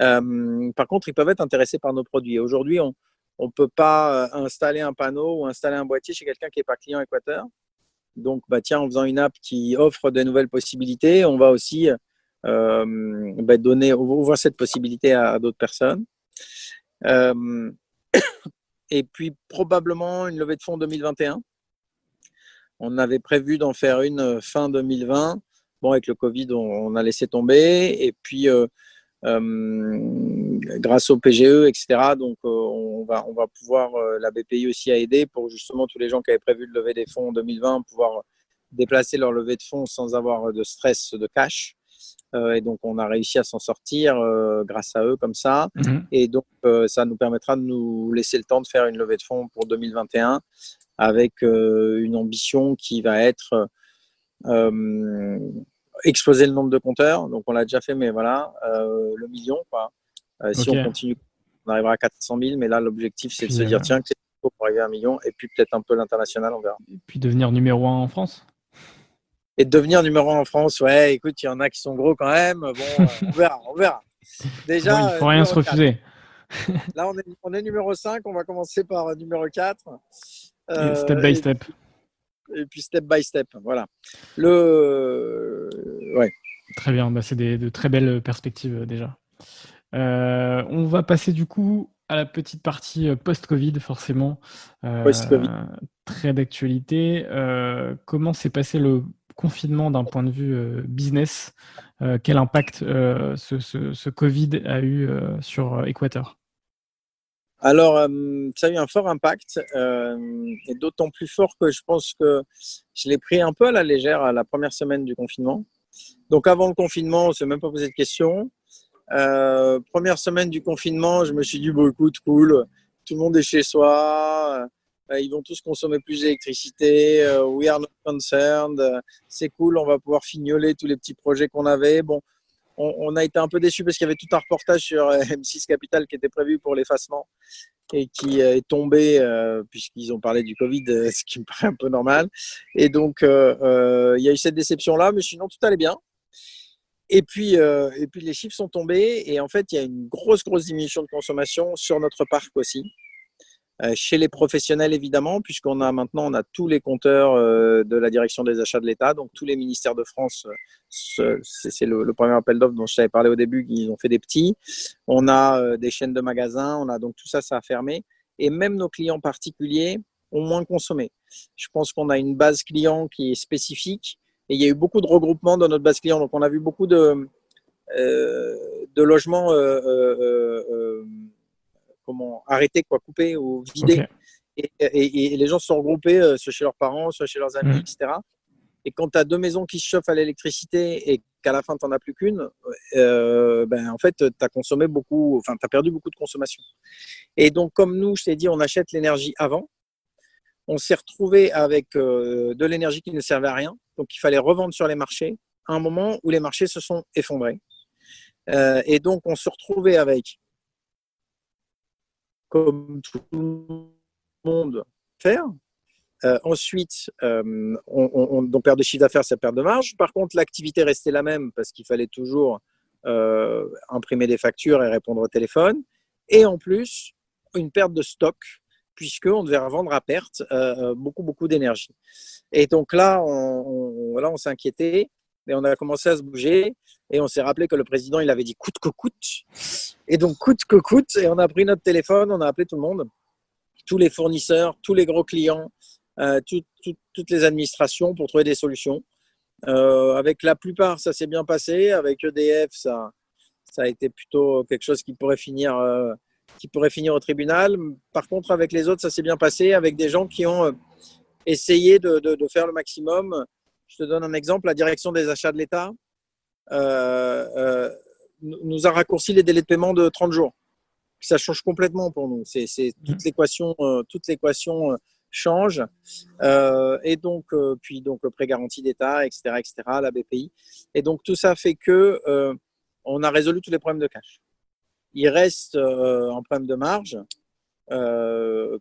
Euh, par contre, ils peuvent être intéressés par nos produits. Aujourd'hui, on ne peut pas euh, installer un panneau ou installer un boîtier chez quelqu'un qui n'est pas client Équateur. Donc, bah, tiens, en faisant une app qui offre de nouvelles possibilités, on va aussi bah, donner, ouvrir cette possibilité à, d'autres personnes. et puis, probablement une levée de fonds 2021 on avait prévu d'en faire une euh, fin 2020. Bon, avec le Covid, on, a laissé tomber. Et puis, euh, euh, grâce au PGE, etc., donc on, va, on va pouvoir, la BPI aussi a aidé pour justement tous les gens qui avaient prévu de lever des fonds en 2020, pouvoir déplacer leur levée de fonds sans avoir de stress de cash. et donc, on a réussi à s'en sortir grâce à eux comme ça. Mhm. Et donc, ça nous permettra de nous laisser le temps de faire une levée de fonds pour 2021 avec euh, une ambition qui va être euh, exploser le nombre de compteurs. Donc on l'a déjà fait, mais voilà, euh, le million. Quoi. Si on continue, on arrivera à 400 000, mais là l'objectif c'est de se dire tiens, qu'est-ce qu'il faut pour arriver à un million Et puis peut-être un peu l'international, on verra. Et puis devenir numéro un en France? Et devenir numéro un en France, ouais, écoute, il y en a qui sont gros quand même. Bon, on verra, on verra. Déjà, il ne faut rien se refuser. Là, on est, on est, numéro 5, on va commencer par numéro 4 step by step. Et puis step by step, voilà. Le, ouais. Très bien, bah, c'est de très belles perspectives euh, déjà. Euh, on va passer du coup à la petite partie euh, post-Covid, forcément. post-Covid. Très d'actualité. comment s'est passé le confinement d'un point de vue business? Quel impact ce, ce, ce, Covid a eu sur Equator alors, euh, ça a eu un fort impact, euh, et d'autant plus fort que je pense que je l'ai pris un peu à la légère à la première semaine du confinement. Donc, avant le confinement, on ne s'est même pas posé de questions. Euh, première semaine du confinement, je me suis dit, bon, écoute, cool, tout le monde est chez soi, ils vont tous consommer plus d'électricité, we are not concerned, c'est cool, on va pouvoir fignoler tous les petits projets qu'on avait. Bon, on, a été un peu déçus parce qu'il y avait tout un reportage sur euh, M6 Capital qui était prévu pour l'effacement et qui euh, est tombé euh, puisqu'ils ont parlé du Covid, ce qui me paraît un peu normal. Et donc, il y a eu cette déception-là, mais sinon, tout allait bien. Et puis, et puis, les chiffres sont tombés et en fait, il y a une grosse, grosse diminution de consommation sur notre parc aussi. Euh, chez les professionnels, évidemment, puisqu'on a maintenant on a tous les compteurs euh, de la direction des achats de l'État, donc tous les ministères de France, euh, c'est le, premier appel d'offres dont je t'avais parlé au début, ils ont fait des petits. On a des chaînes de magasins, on a donc tout ça, ça a fermé. Et même nos clients particuliers ont moins consommé. Je pense qu'on a une base client qui est spécifique et il y a eu beaucoup de regroupements dans notre base client. Donc on a vu beaucoup de, de logements comment arrêter, quoi, couper ou vider. Et, les gens se sont regroupés, euh, soit chez leurs parents, soit chez leurs amis, mm. etc. Et quand tu as deux maisons qui se chauffent à l'électricité et qu'à la fin, tu n'en as plus qu'une, euh, ben, en fait, tu as consommé beaucoup, enfin, tu as perdu beaucoup de consommation. Et donc, comme nous, je t'ai dit, on achète l'énergie avant. On s'est retrouvé avec euh, de l'énergie qui ne servait à rien. Donc, il fallait revendre sur les marchés à un moment où les marchés se sont effondrés. et donc, on se retrouvait avec comme tout le monde faire, Euh, ensuite, euh, on, perd de chiffre d'affaires, ça perd de marge. Par contre, l'activité restait la même parce qu'il fallait toujours euh, imprimer des factures et répondre au téléphone. Et en plus, une perte de stock puisqu'on devait revendre à perte beaucoup, beaucoup d'énergie. Et donc là, on, on s'est inquiété et on a commencé à se bouger et on s'est rappelé que le président, il avait dit coûte que coûte. Et donc, coûte que coûte. Et on a pris notre téléphone, on a appelé tout le monde, tous les fournisseurs, tous les gros clients, euh, toutes les administrations pour trouver des solutions. Euh, avec la plupart, ça s'est bien passé. Avec EDF, ça, ça a été plutôt quelque chose qui pourrait finir, euh, qui pourrait finir au tribunal. Par contre, avec les autres, ça s'est bien passé. Avec des gens qui ont essayé de, de, de, faire le maximum. Je te donne un exemple. La direction des achats de l'État nous a raccourci les délais de paiement de 30 jours. Ça change complètement pour nous. C'est toute mmh. l'équation, toute l'équation change. Euh, et donc, euh, puis donc le prêt garanti d'État, etc., etc., la BPI. Et donc tout ça fait que euh, on a résolu tous les problèmes de cash. Il reste un problème de marge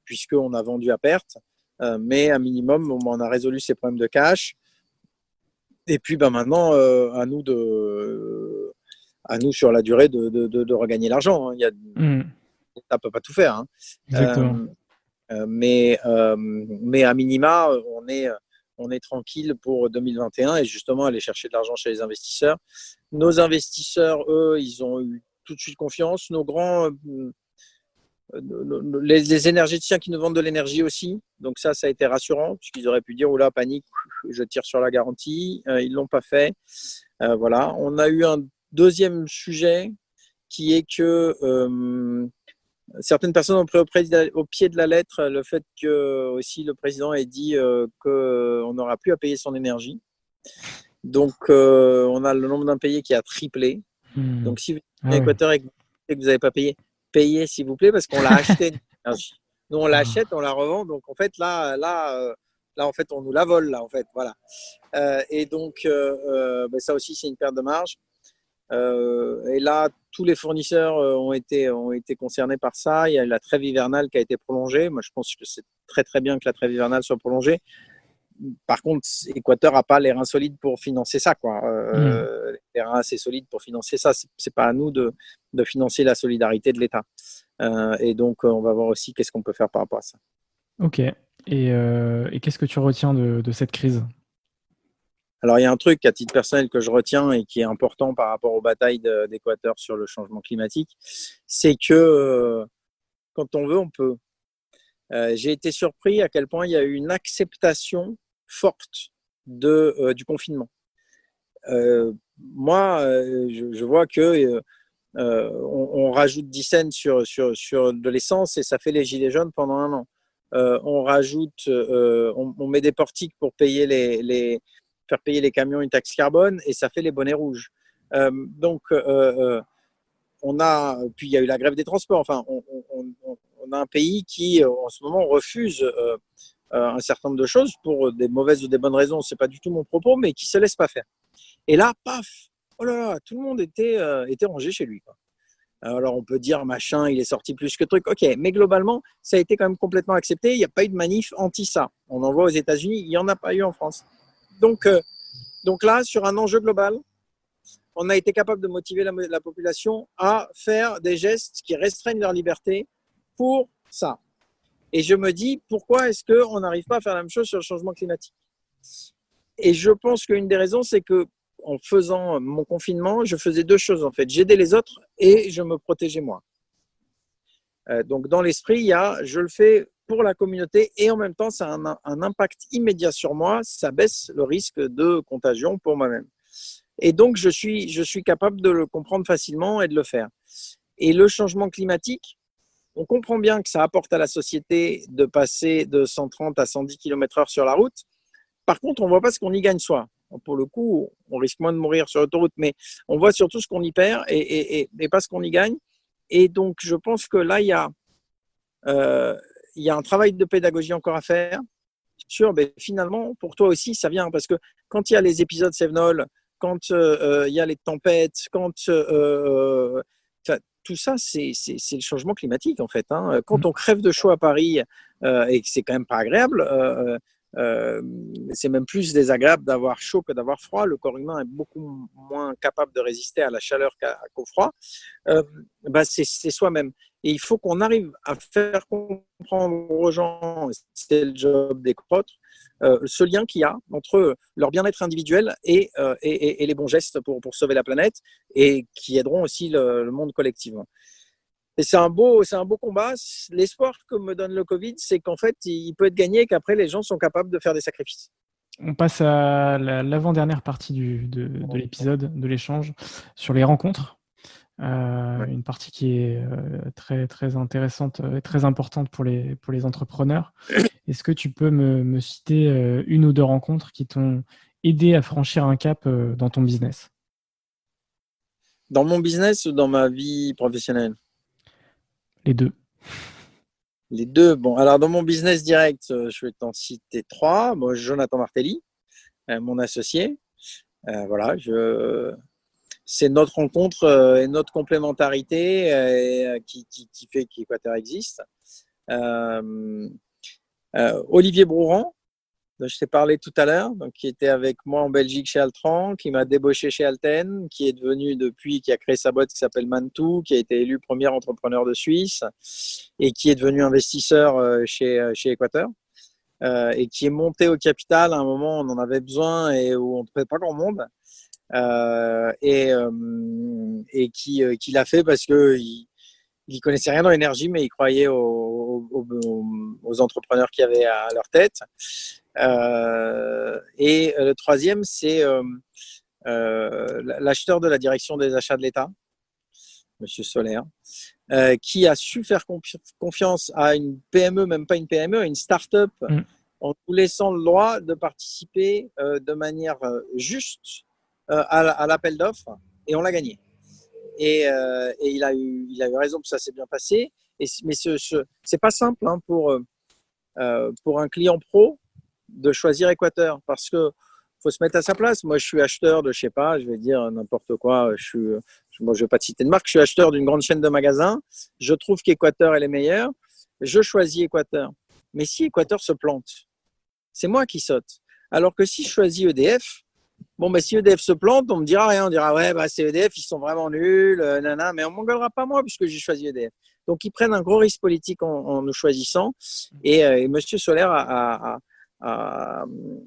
puisqu'on a vendu à perte, mais à minimum, on a résolu ces problèmes de cash. Et puis, ben maintenant, à nous de, à nous sur la durée de, de, de, regagner l'argent. Hein. Il y a, mmh. Ça peut pas tout faire. Hein. Exactement. Euh, mais, euh, mais à minima, on est, on est tranquille pour 2021 et justement aller chercher de l'argent chez les investisseurs. Nos investisseurs, eux, ils ont eu tout de suite confiance. Nos grands, euh, les, les, énergéticiens qui nous vendent de l'énergie aussi. Donc ça, ça a été rassurant puisqu'ils auraient pu dire, oh là, panique, je tire sur la garantie. ils l'ont pas fait. voilà. On a eu un deuxième sujet qui est que certaines personnes ont pris au, pied de la lettre le fait que aussi le président ait dit euh, qu'on n'aura plus à payer son énergie. Donc, euh, on a le nombre d'impayés qui a triplé. Hmm. Donc, si vous êtes en ah et que vous n'avez pas payé, payez s'il vous plaît parce qu'on l'a acheté. Nous, on l'achète, on la revend. Donc, en fait, là, là, euh, là, en fait, on nous la vole. Là, en fait, voilà. et donc, ben, ça aussi, c'est une perte de marge. Euh, et là, tous les fournisseurs euh, ont été, ont été concernés par ça. Il y a la trêve hivernale qui a été prolongée. Moi, je pense que c'est très très bien que la trêve hivernale soit prolongée. Par contre, Équateur n'a pas les reins solides pour financer ça. Quoi. Euh, mmh. Les reins assez solides pour financer ça. Ce n'est pas à nous de, de, financer la solidarité de l'État. et donc, on va voir aussi qu'est-ce qu'on peut faire par rapport à ça. Ok. Et, et qu'est-ce que tu retiens de, de cette crise? Alors, il y a un truc à titre personnel que je retiens et qui est important par rapport aux batailles d'Équateur sur le changement climatique, c'est que euh, quand on veut, on peut. Euh, j'ai été surpris à quel point il y a eu une acceptation forte de, euh, du confinement. moi, je, vois que on, rajoute 10 cents sur, sur, sur de l'essence et ça fait les gilets jaunes pendant un an. on rajoute, on, met des portiques pour payer les, les, faire payer les camions une taxe carbone et ça fait les bonnets rouges. Euh, donc, euh, euh, on a, puis il y a eu la grève des transports. Enfin, on, a un pays qui, en ce moment, refuse un certain nombre de choses pour des mauvaises ou des bonnes raisons. C'est pas du tout mon propos, mais qui se laisse pas faire. Et là, paf, oh là là, tout le monde était, était rangé chez lui. Alors on peut dire machin, il est sorti plus que truc. Ok, mais globalement, ça a été quand même complètement accepté. Il n'y a pas eu de manif anti ça. On en voit aux États-Unis, il n'y en a pas eu en France. Donc, euh, donc là, sur un enjeu global, on a été capable de motiver la, population à faire des gestes qui restreignent leur liberté pour ça. Et je me dis, pourquoi est-ce qu'on n'arrive pas à faire la même chose sur le changement climatique? Et je pense qu'une des raisons, c'est que en faisant mon confinement, je faisais deux choses en fait. J'aidais les autres et je me protégeais moi. Euh, donc dans l'esprit, il y a, je le fais pour la communauté et en même temps, ça a un, impact immédiat sur moi, ça baisse le risque de contagion pour moi-même. Et donc, je suis, je suis capable de le comprendre facilement et de le faire. Et le changement climatique, on comprend bien que ça apporte à la société de passer de 130 à 110 km/h sur la route. Par contre, on ne voit pas ce qu'on y gagne soi. Pour le coup, on risque moins de mourir sur l'autoroute, mais on voit surtout ce qu'on y perd et, pas ce qu'on y gagne. Et donc, je pense que là, il y a, euh, il y a un travail de pédagogie encore à faire sur, ben, finalement, pour toi aussi, ça vient parce que quand il y a les épisodes Sevenol, quand euh, euh, il y a les tempêtes, quand tout ça, c'est le changement climatique en fait. Hein. Quand mmh. on crève de chaud à Paris et que c'est quand même pas agréable. C'est même plus désagréable d'avoir chaud que d'avoir froid. Le corps humain est beaucoup moins capable de résister à la chaleur qu'au froid. Bah c'est soi-même. Et il faut qu'on arrive à faire comprendre aux gens, c'est le job des crottes, euh, ce lien qu'il y a entre leur bien-être individuel et, euh, et, et, les bons gestes pour, pour, sauver la planète et qui aideront aussi le monde collectivement. Et c'est un beau, c'est un beau combat. L'espoir que me donne le Covid, c'est qu'en fait, il peut être gagné et qu'après, les gens sont capables de faire des sacrifices. On passe à l'avant-dernière partie du, de, de l'épisode, de l'échange, sur les rencontres. Euh, une partie qui est euh, très, très intéressante euh, et très importante pour les, pour les entrepreneurs. Est-ce que tu peux me, me citer une ou deux rencontres qui t'ont aidé à franchir un cap dans ton business? Dans mon business ou dans ma vie professionnelle? Les deux. Les deux. Bon, alors dans mon business direct, je vais t'en citer trois. Moi, Jonathan Martelly, mon associé. voilà, je, c'est notre rencontre euh, et notre complémentarité euh, qui, fait qu'Équateur existe. Euh, Olivier Brouran, dont je t'ai parlé tout à l'heure, donc qui était avec moi en Belgique chez Altran, qui m'a débauché chez Alten, qui est devenu depuis, qui a créé sa boîte qui s'appelle Mantou, qui a été élu premier entrepreneur de Suisse et qui est devenu investisseur chez, chez Équateur. et qui est monté au capital à un moment où on en avait besoin et où on ne trouvait pas grand monde. Euh, et, euh, et qui, euh, qui l'a fait parce que il connaissait rien dans l'énergie, mais il croyait aux, aux, aux entrepreneurs qui avaient à leur tête. Euh, et le troisième, c'est euh, l'acheteur de la direction des achats de l'État, Monsieur Solaire, euh, qui a su faire confiance à une PME, même pas une PME, à une start-up, mm. en nous laissant le droit de participer de manière juste euh, à, l'appel d'offres et on l'a gagné. Et, euh, et, il, a eu, il a eu raison, ça s'est bien passé. Mais ce, c'est pas simple hein, pour, euh, pour un client pro de choisir Équateur parce que faut se mettre à sa place. Moi, je suis acheteur de, je sais pas, je vais dire n'importe quoi. Je moi, je vais pas te citer de marque. Je suis acheteur d'une grande chaîne de magasins. Je trouve qu'Équateur est les meilleurs. Je choisis Équateur. Mais si Équateur se plante, c'est moi qui saute. Alors que si je choisis EDF, Bon, bah, si EDF se plante, on me dira rien. On dira, ouais, bah, c'est EDF, ils sont vraiment nuls, euh, nana, mais on m'engueulera pas moi puisque j'ai choisi EDF. Donc, ils prennent un gros risque politique en, nous choisissant. Et, euh, Monsieur Solaire a,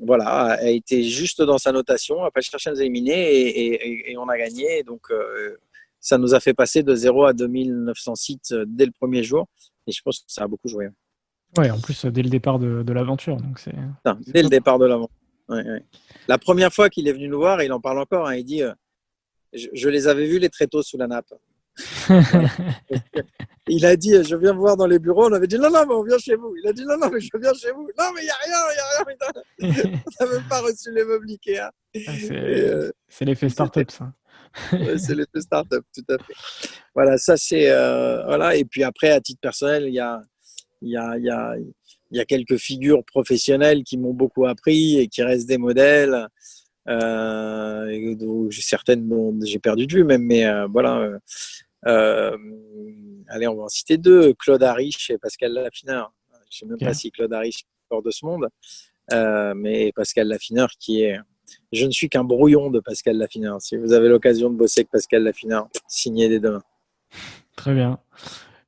voilà, a été juste dans sa notation, a pas cherché à nous éliminer et, on a gagné. Donc, euh, ça nous a fait passer de 0 à 2900 sites dès le premier jour. Et je pense que ça a beaucoup joué. Ouais, en plus, dès le départ de, de l'aventure. Donc c'est, dès le départ de l'aventure. La première fois qu'il est venu nous voir, il en parle encore, hein, il dit euh, je, les avais vus les tréteaux sous la nappe. il a dit Je viens voir dans les bureaux. On avait dit Non, non, mais on vient chez vous. Il a dit Non, non, mais je viens chez vous. Non, mais il n'y a rien, il n'y a rien. on n'a même pas reçu les meubles Ikea. Ah, euh, c'est l'effet start-up, ça. c'est l'effet start-up, tout à fait. Voilà, ça c'est. Euh, voilà. Et puis après, à titre personnel, il y a, y a, il y a il y a quelques figures professionnelles qui m'ont beaucoup appris et qui restent des modèles. Euh, certaines dont j'ai perdu de vue même, mais euh, voilà. Euh, euh, allez, on va en citer deux Claude Harich et Pascal Laffineur. Je ne sais même pas si Claude Harich est hors de ce monde, mais Pascal Laffineur qui est. Je ne suis qu'un brouillon de Pascal Laffineur. Si vous avez l'occasion de bosser avec Pascal Laffineur, signez des demain. Très bien.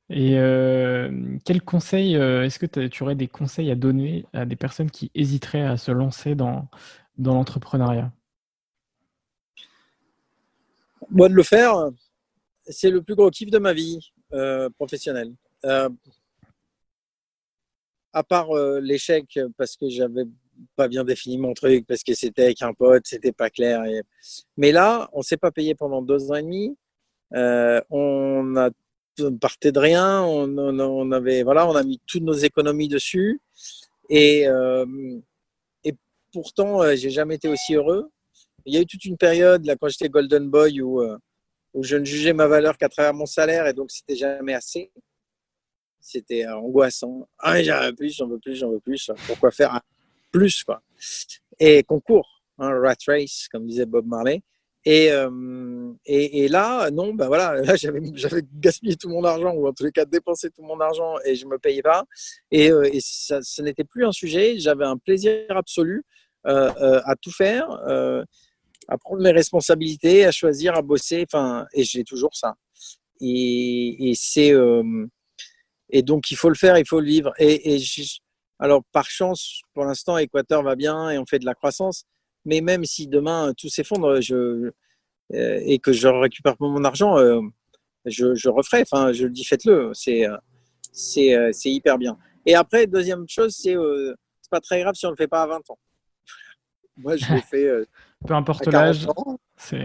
Et euh, quel conseil, euh, est-ce que tu aurais des conseils à donner à des personnes qui hésiteraient à se lancer dans, dans l'entrepreneuriat? Moi, de le faire, c'est le plus gros kiff de ma vie euh, professionnelle. à part l'échec, parce que j'avais pas bien défini mon truc, parce que c'était avec un pote, c'était pas clair. Mais là, on s'est pas payé pendant deux ans et demi. on a on partait de rien, on, avait, voilà, on a mis toutes nos économies dessus. Et, euh, et pourtant, euh, j'ai jamais été aussi heureux. Il y a eu toute une période, là, quand j'étais Golden Boy, où, euh, où je ne jugeais ma valeur qu'à travers mon salaire, et donc c'était jamais assez. C'était angoissant. Ah, j'en veux plus, j'en veux plus, j'en veux plus. Pourquoi faire plus, quoi? Et concours, hein, rat race, comme disait Bob Marley. Et, euh, et, et, là, non, ben voilà, là j'avais, gaspillé tout mon argent, ou en tous les cas dépensé tout mon argent, et je me payais pas. Et, euh, ça, n'était plus un sujet. J'avais un plaisir absolu euh, à tout faire, à prendre mes responsabilités, à choisir, à bosser. Et j'ai toujours ça. Et, c'est et donc il faut le faire, il faut le vivre. Et, alors par chance, pour l'instant, Équateur va bien et on fait de la croissance. Mais même si demain tout s'effondre je, euh, et que je récupère mon argent, euh, je, je, referai. Enfin, je le dis, faites-le. C'est c'est c'est hyper bien. Et après, deuxième chose, c'est euh, c'est pas très grave si on le fait pas à 20 ans. Moi, je l'ai fait. Peu importe l'âge.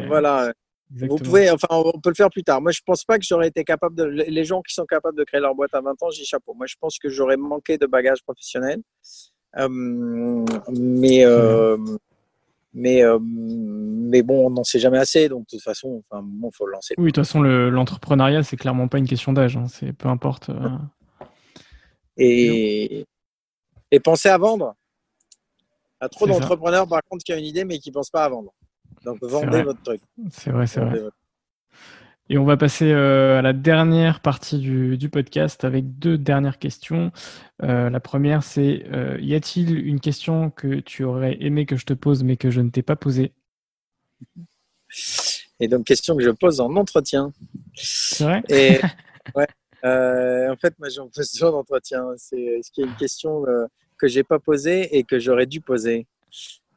Voilà. Vous pouvez, enfin, on peut le faire plus tard. Moi, je pense pas que j'aurais été capable de. Les gens qui sont capables de créer leur boîte à 20 ans, j'ai chapeau. Moi, je pense que j'aurais manqué de bagages professionnels. Euh, mais, euh, mais, euh, mais bon, on n'en sait jamais assez. Donc, de toute façon, enfin, bon, faut le lancer. Oui, de toute façon, l'entrepreneuriat, le, c'est clairement pas une question d'âge. Hein. C'est peu importe. Euh. Et, et penser à vendre. Il y a trop d'entrepreneurs, par contre, qui ont une idée, mais qui ne pensent pas à vendre. Donc vendez votre truc. C'est vrai, c'est vrai. Et on va passer euh, à la dernière partie du, du, podcast avec deux dernières questions. Euh, la première, c'est euh, y a-t-il une question que tu aurais aimé que je te pose mais que je ne t'ai pas posée? Et donc, question que je pose en entretien. C'est vrai? Et, ouais, En fait, moi, j'en pose toujours en entretien. C'est est-ce qu'il y a une question que j'ai pas posée et que j'aurais dû poser?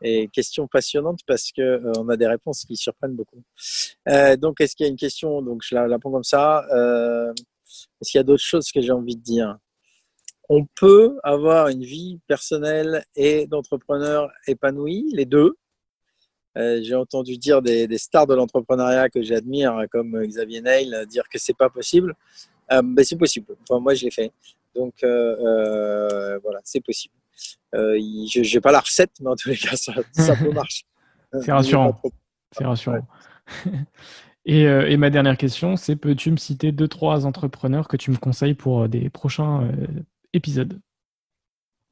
Et question passionnante parce que euh, on a des réponses qui surprennent beaucoup. Euh, donc, est-ce qu'il y a une question? Donc, je la, prends comme ça. Euh, est-ce qu'il y a d'autres choses que j'ai envie de dire? On peut avoir une vie personnelle et d'entrepreneur épanouie, les deux. J'ai entendu dire des, stars de l'entrepreneuriat que j'admire, comme Xavier Neil, dire que c'est pas possible. Euh, ben, c'est possible. Enfin, moi, je l'ai fait. Donc, voilà, c'est possible. Euh, je n'ai pas la recette, mais en tous les cas, ça, peut marcher. c'est rassurant. C'est rassurant. Et, euh, et, ma dernière question, c'est peux-tu me citer deux, trois entrepreneurs que tu me conseilles pour euh, des prochains épisodes?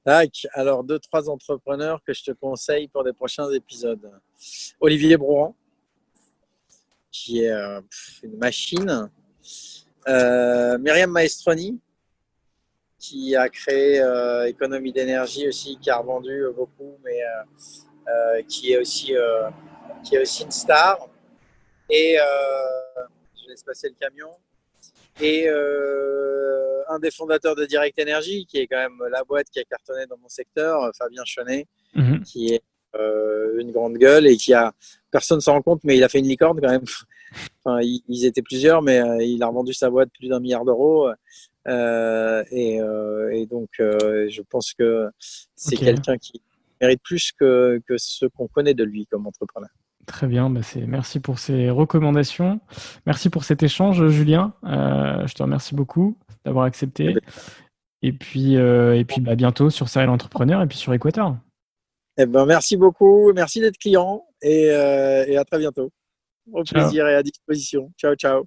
Tac. Alors, deux, trois entrepreneurs que je te conseille pour des prochains épisodes. Olivier Brouhan, qui est une machine. Myriam Maestroni, qui a créé euh, Économie d'énergie aussi, qui a revendu euh, beaucoup, mais euh, qui, est aussi, qui est aussi une star. Et je laisse passer le camion. Et un des fondateurs de Direct Energy, qui est quand même la boîte qui a cartonné dans mon secteur, Fabien Chenet, mhm. qui est une grande gueule et qui a personne s'en rend compte, mais il a fait une licorne quand même. Enfin, ils, étaient plusieurs, mais il a revendu sa boîte plus d'un milliard d'euros. Euh, et, euh, et, donc, euh, je pense que c'est quelqu'un qui mérite plus que, que ce qu'on connaît de lui comme entrepreneur. Très bien, bah merci pour ces recommandations. Merci pour cet échange, Julien. Je te remercie beaucoup d'avoir accepté. Eh ben. Et puis, et puis bah, bientôt sur Serial Entrepreneur et puis sur Équateur. Eh ben, merci beaucoup, merci d'être client et, et, à très bientôt. Au plaisir et à disposition. Ciao, ciao.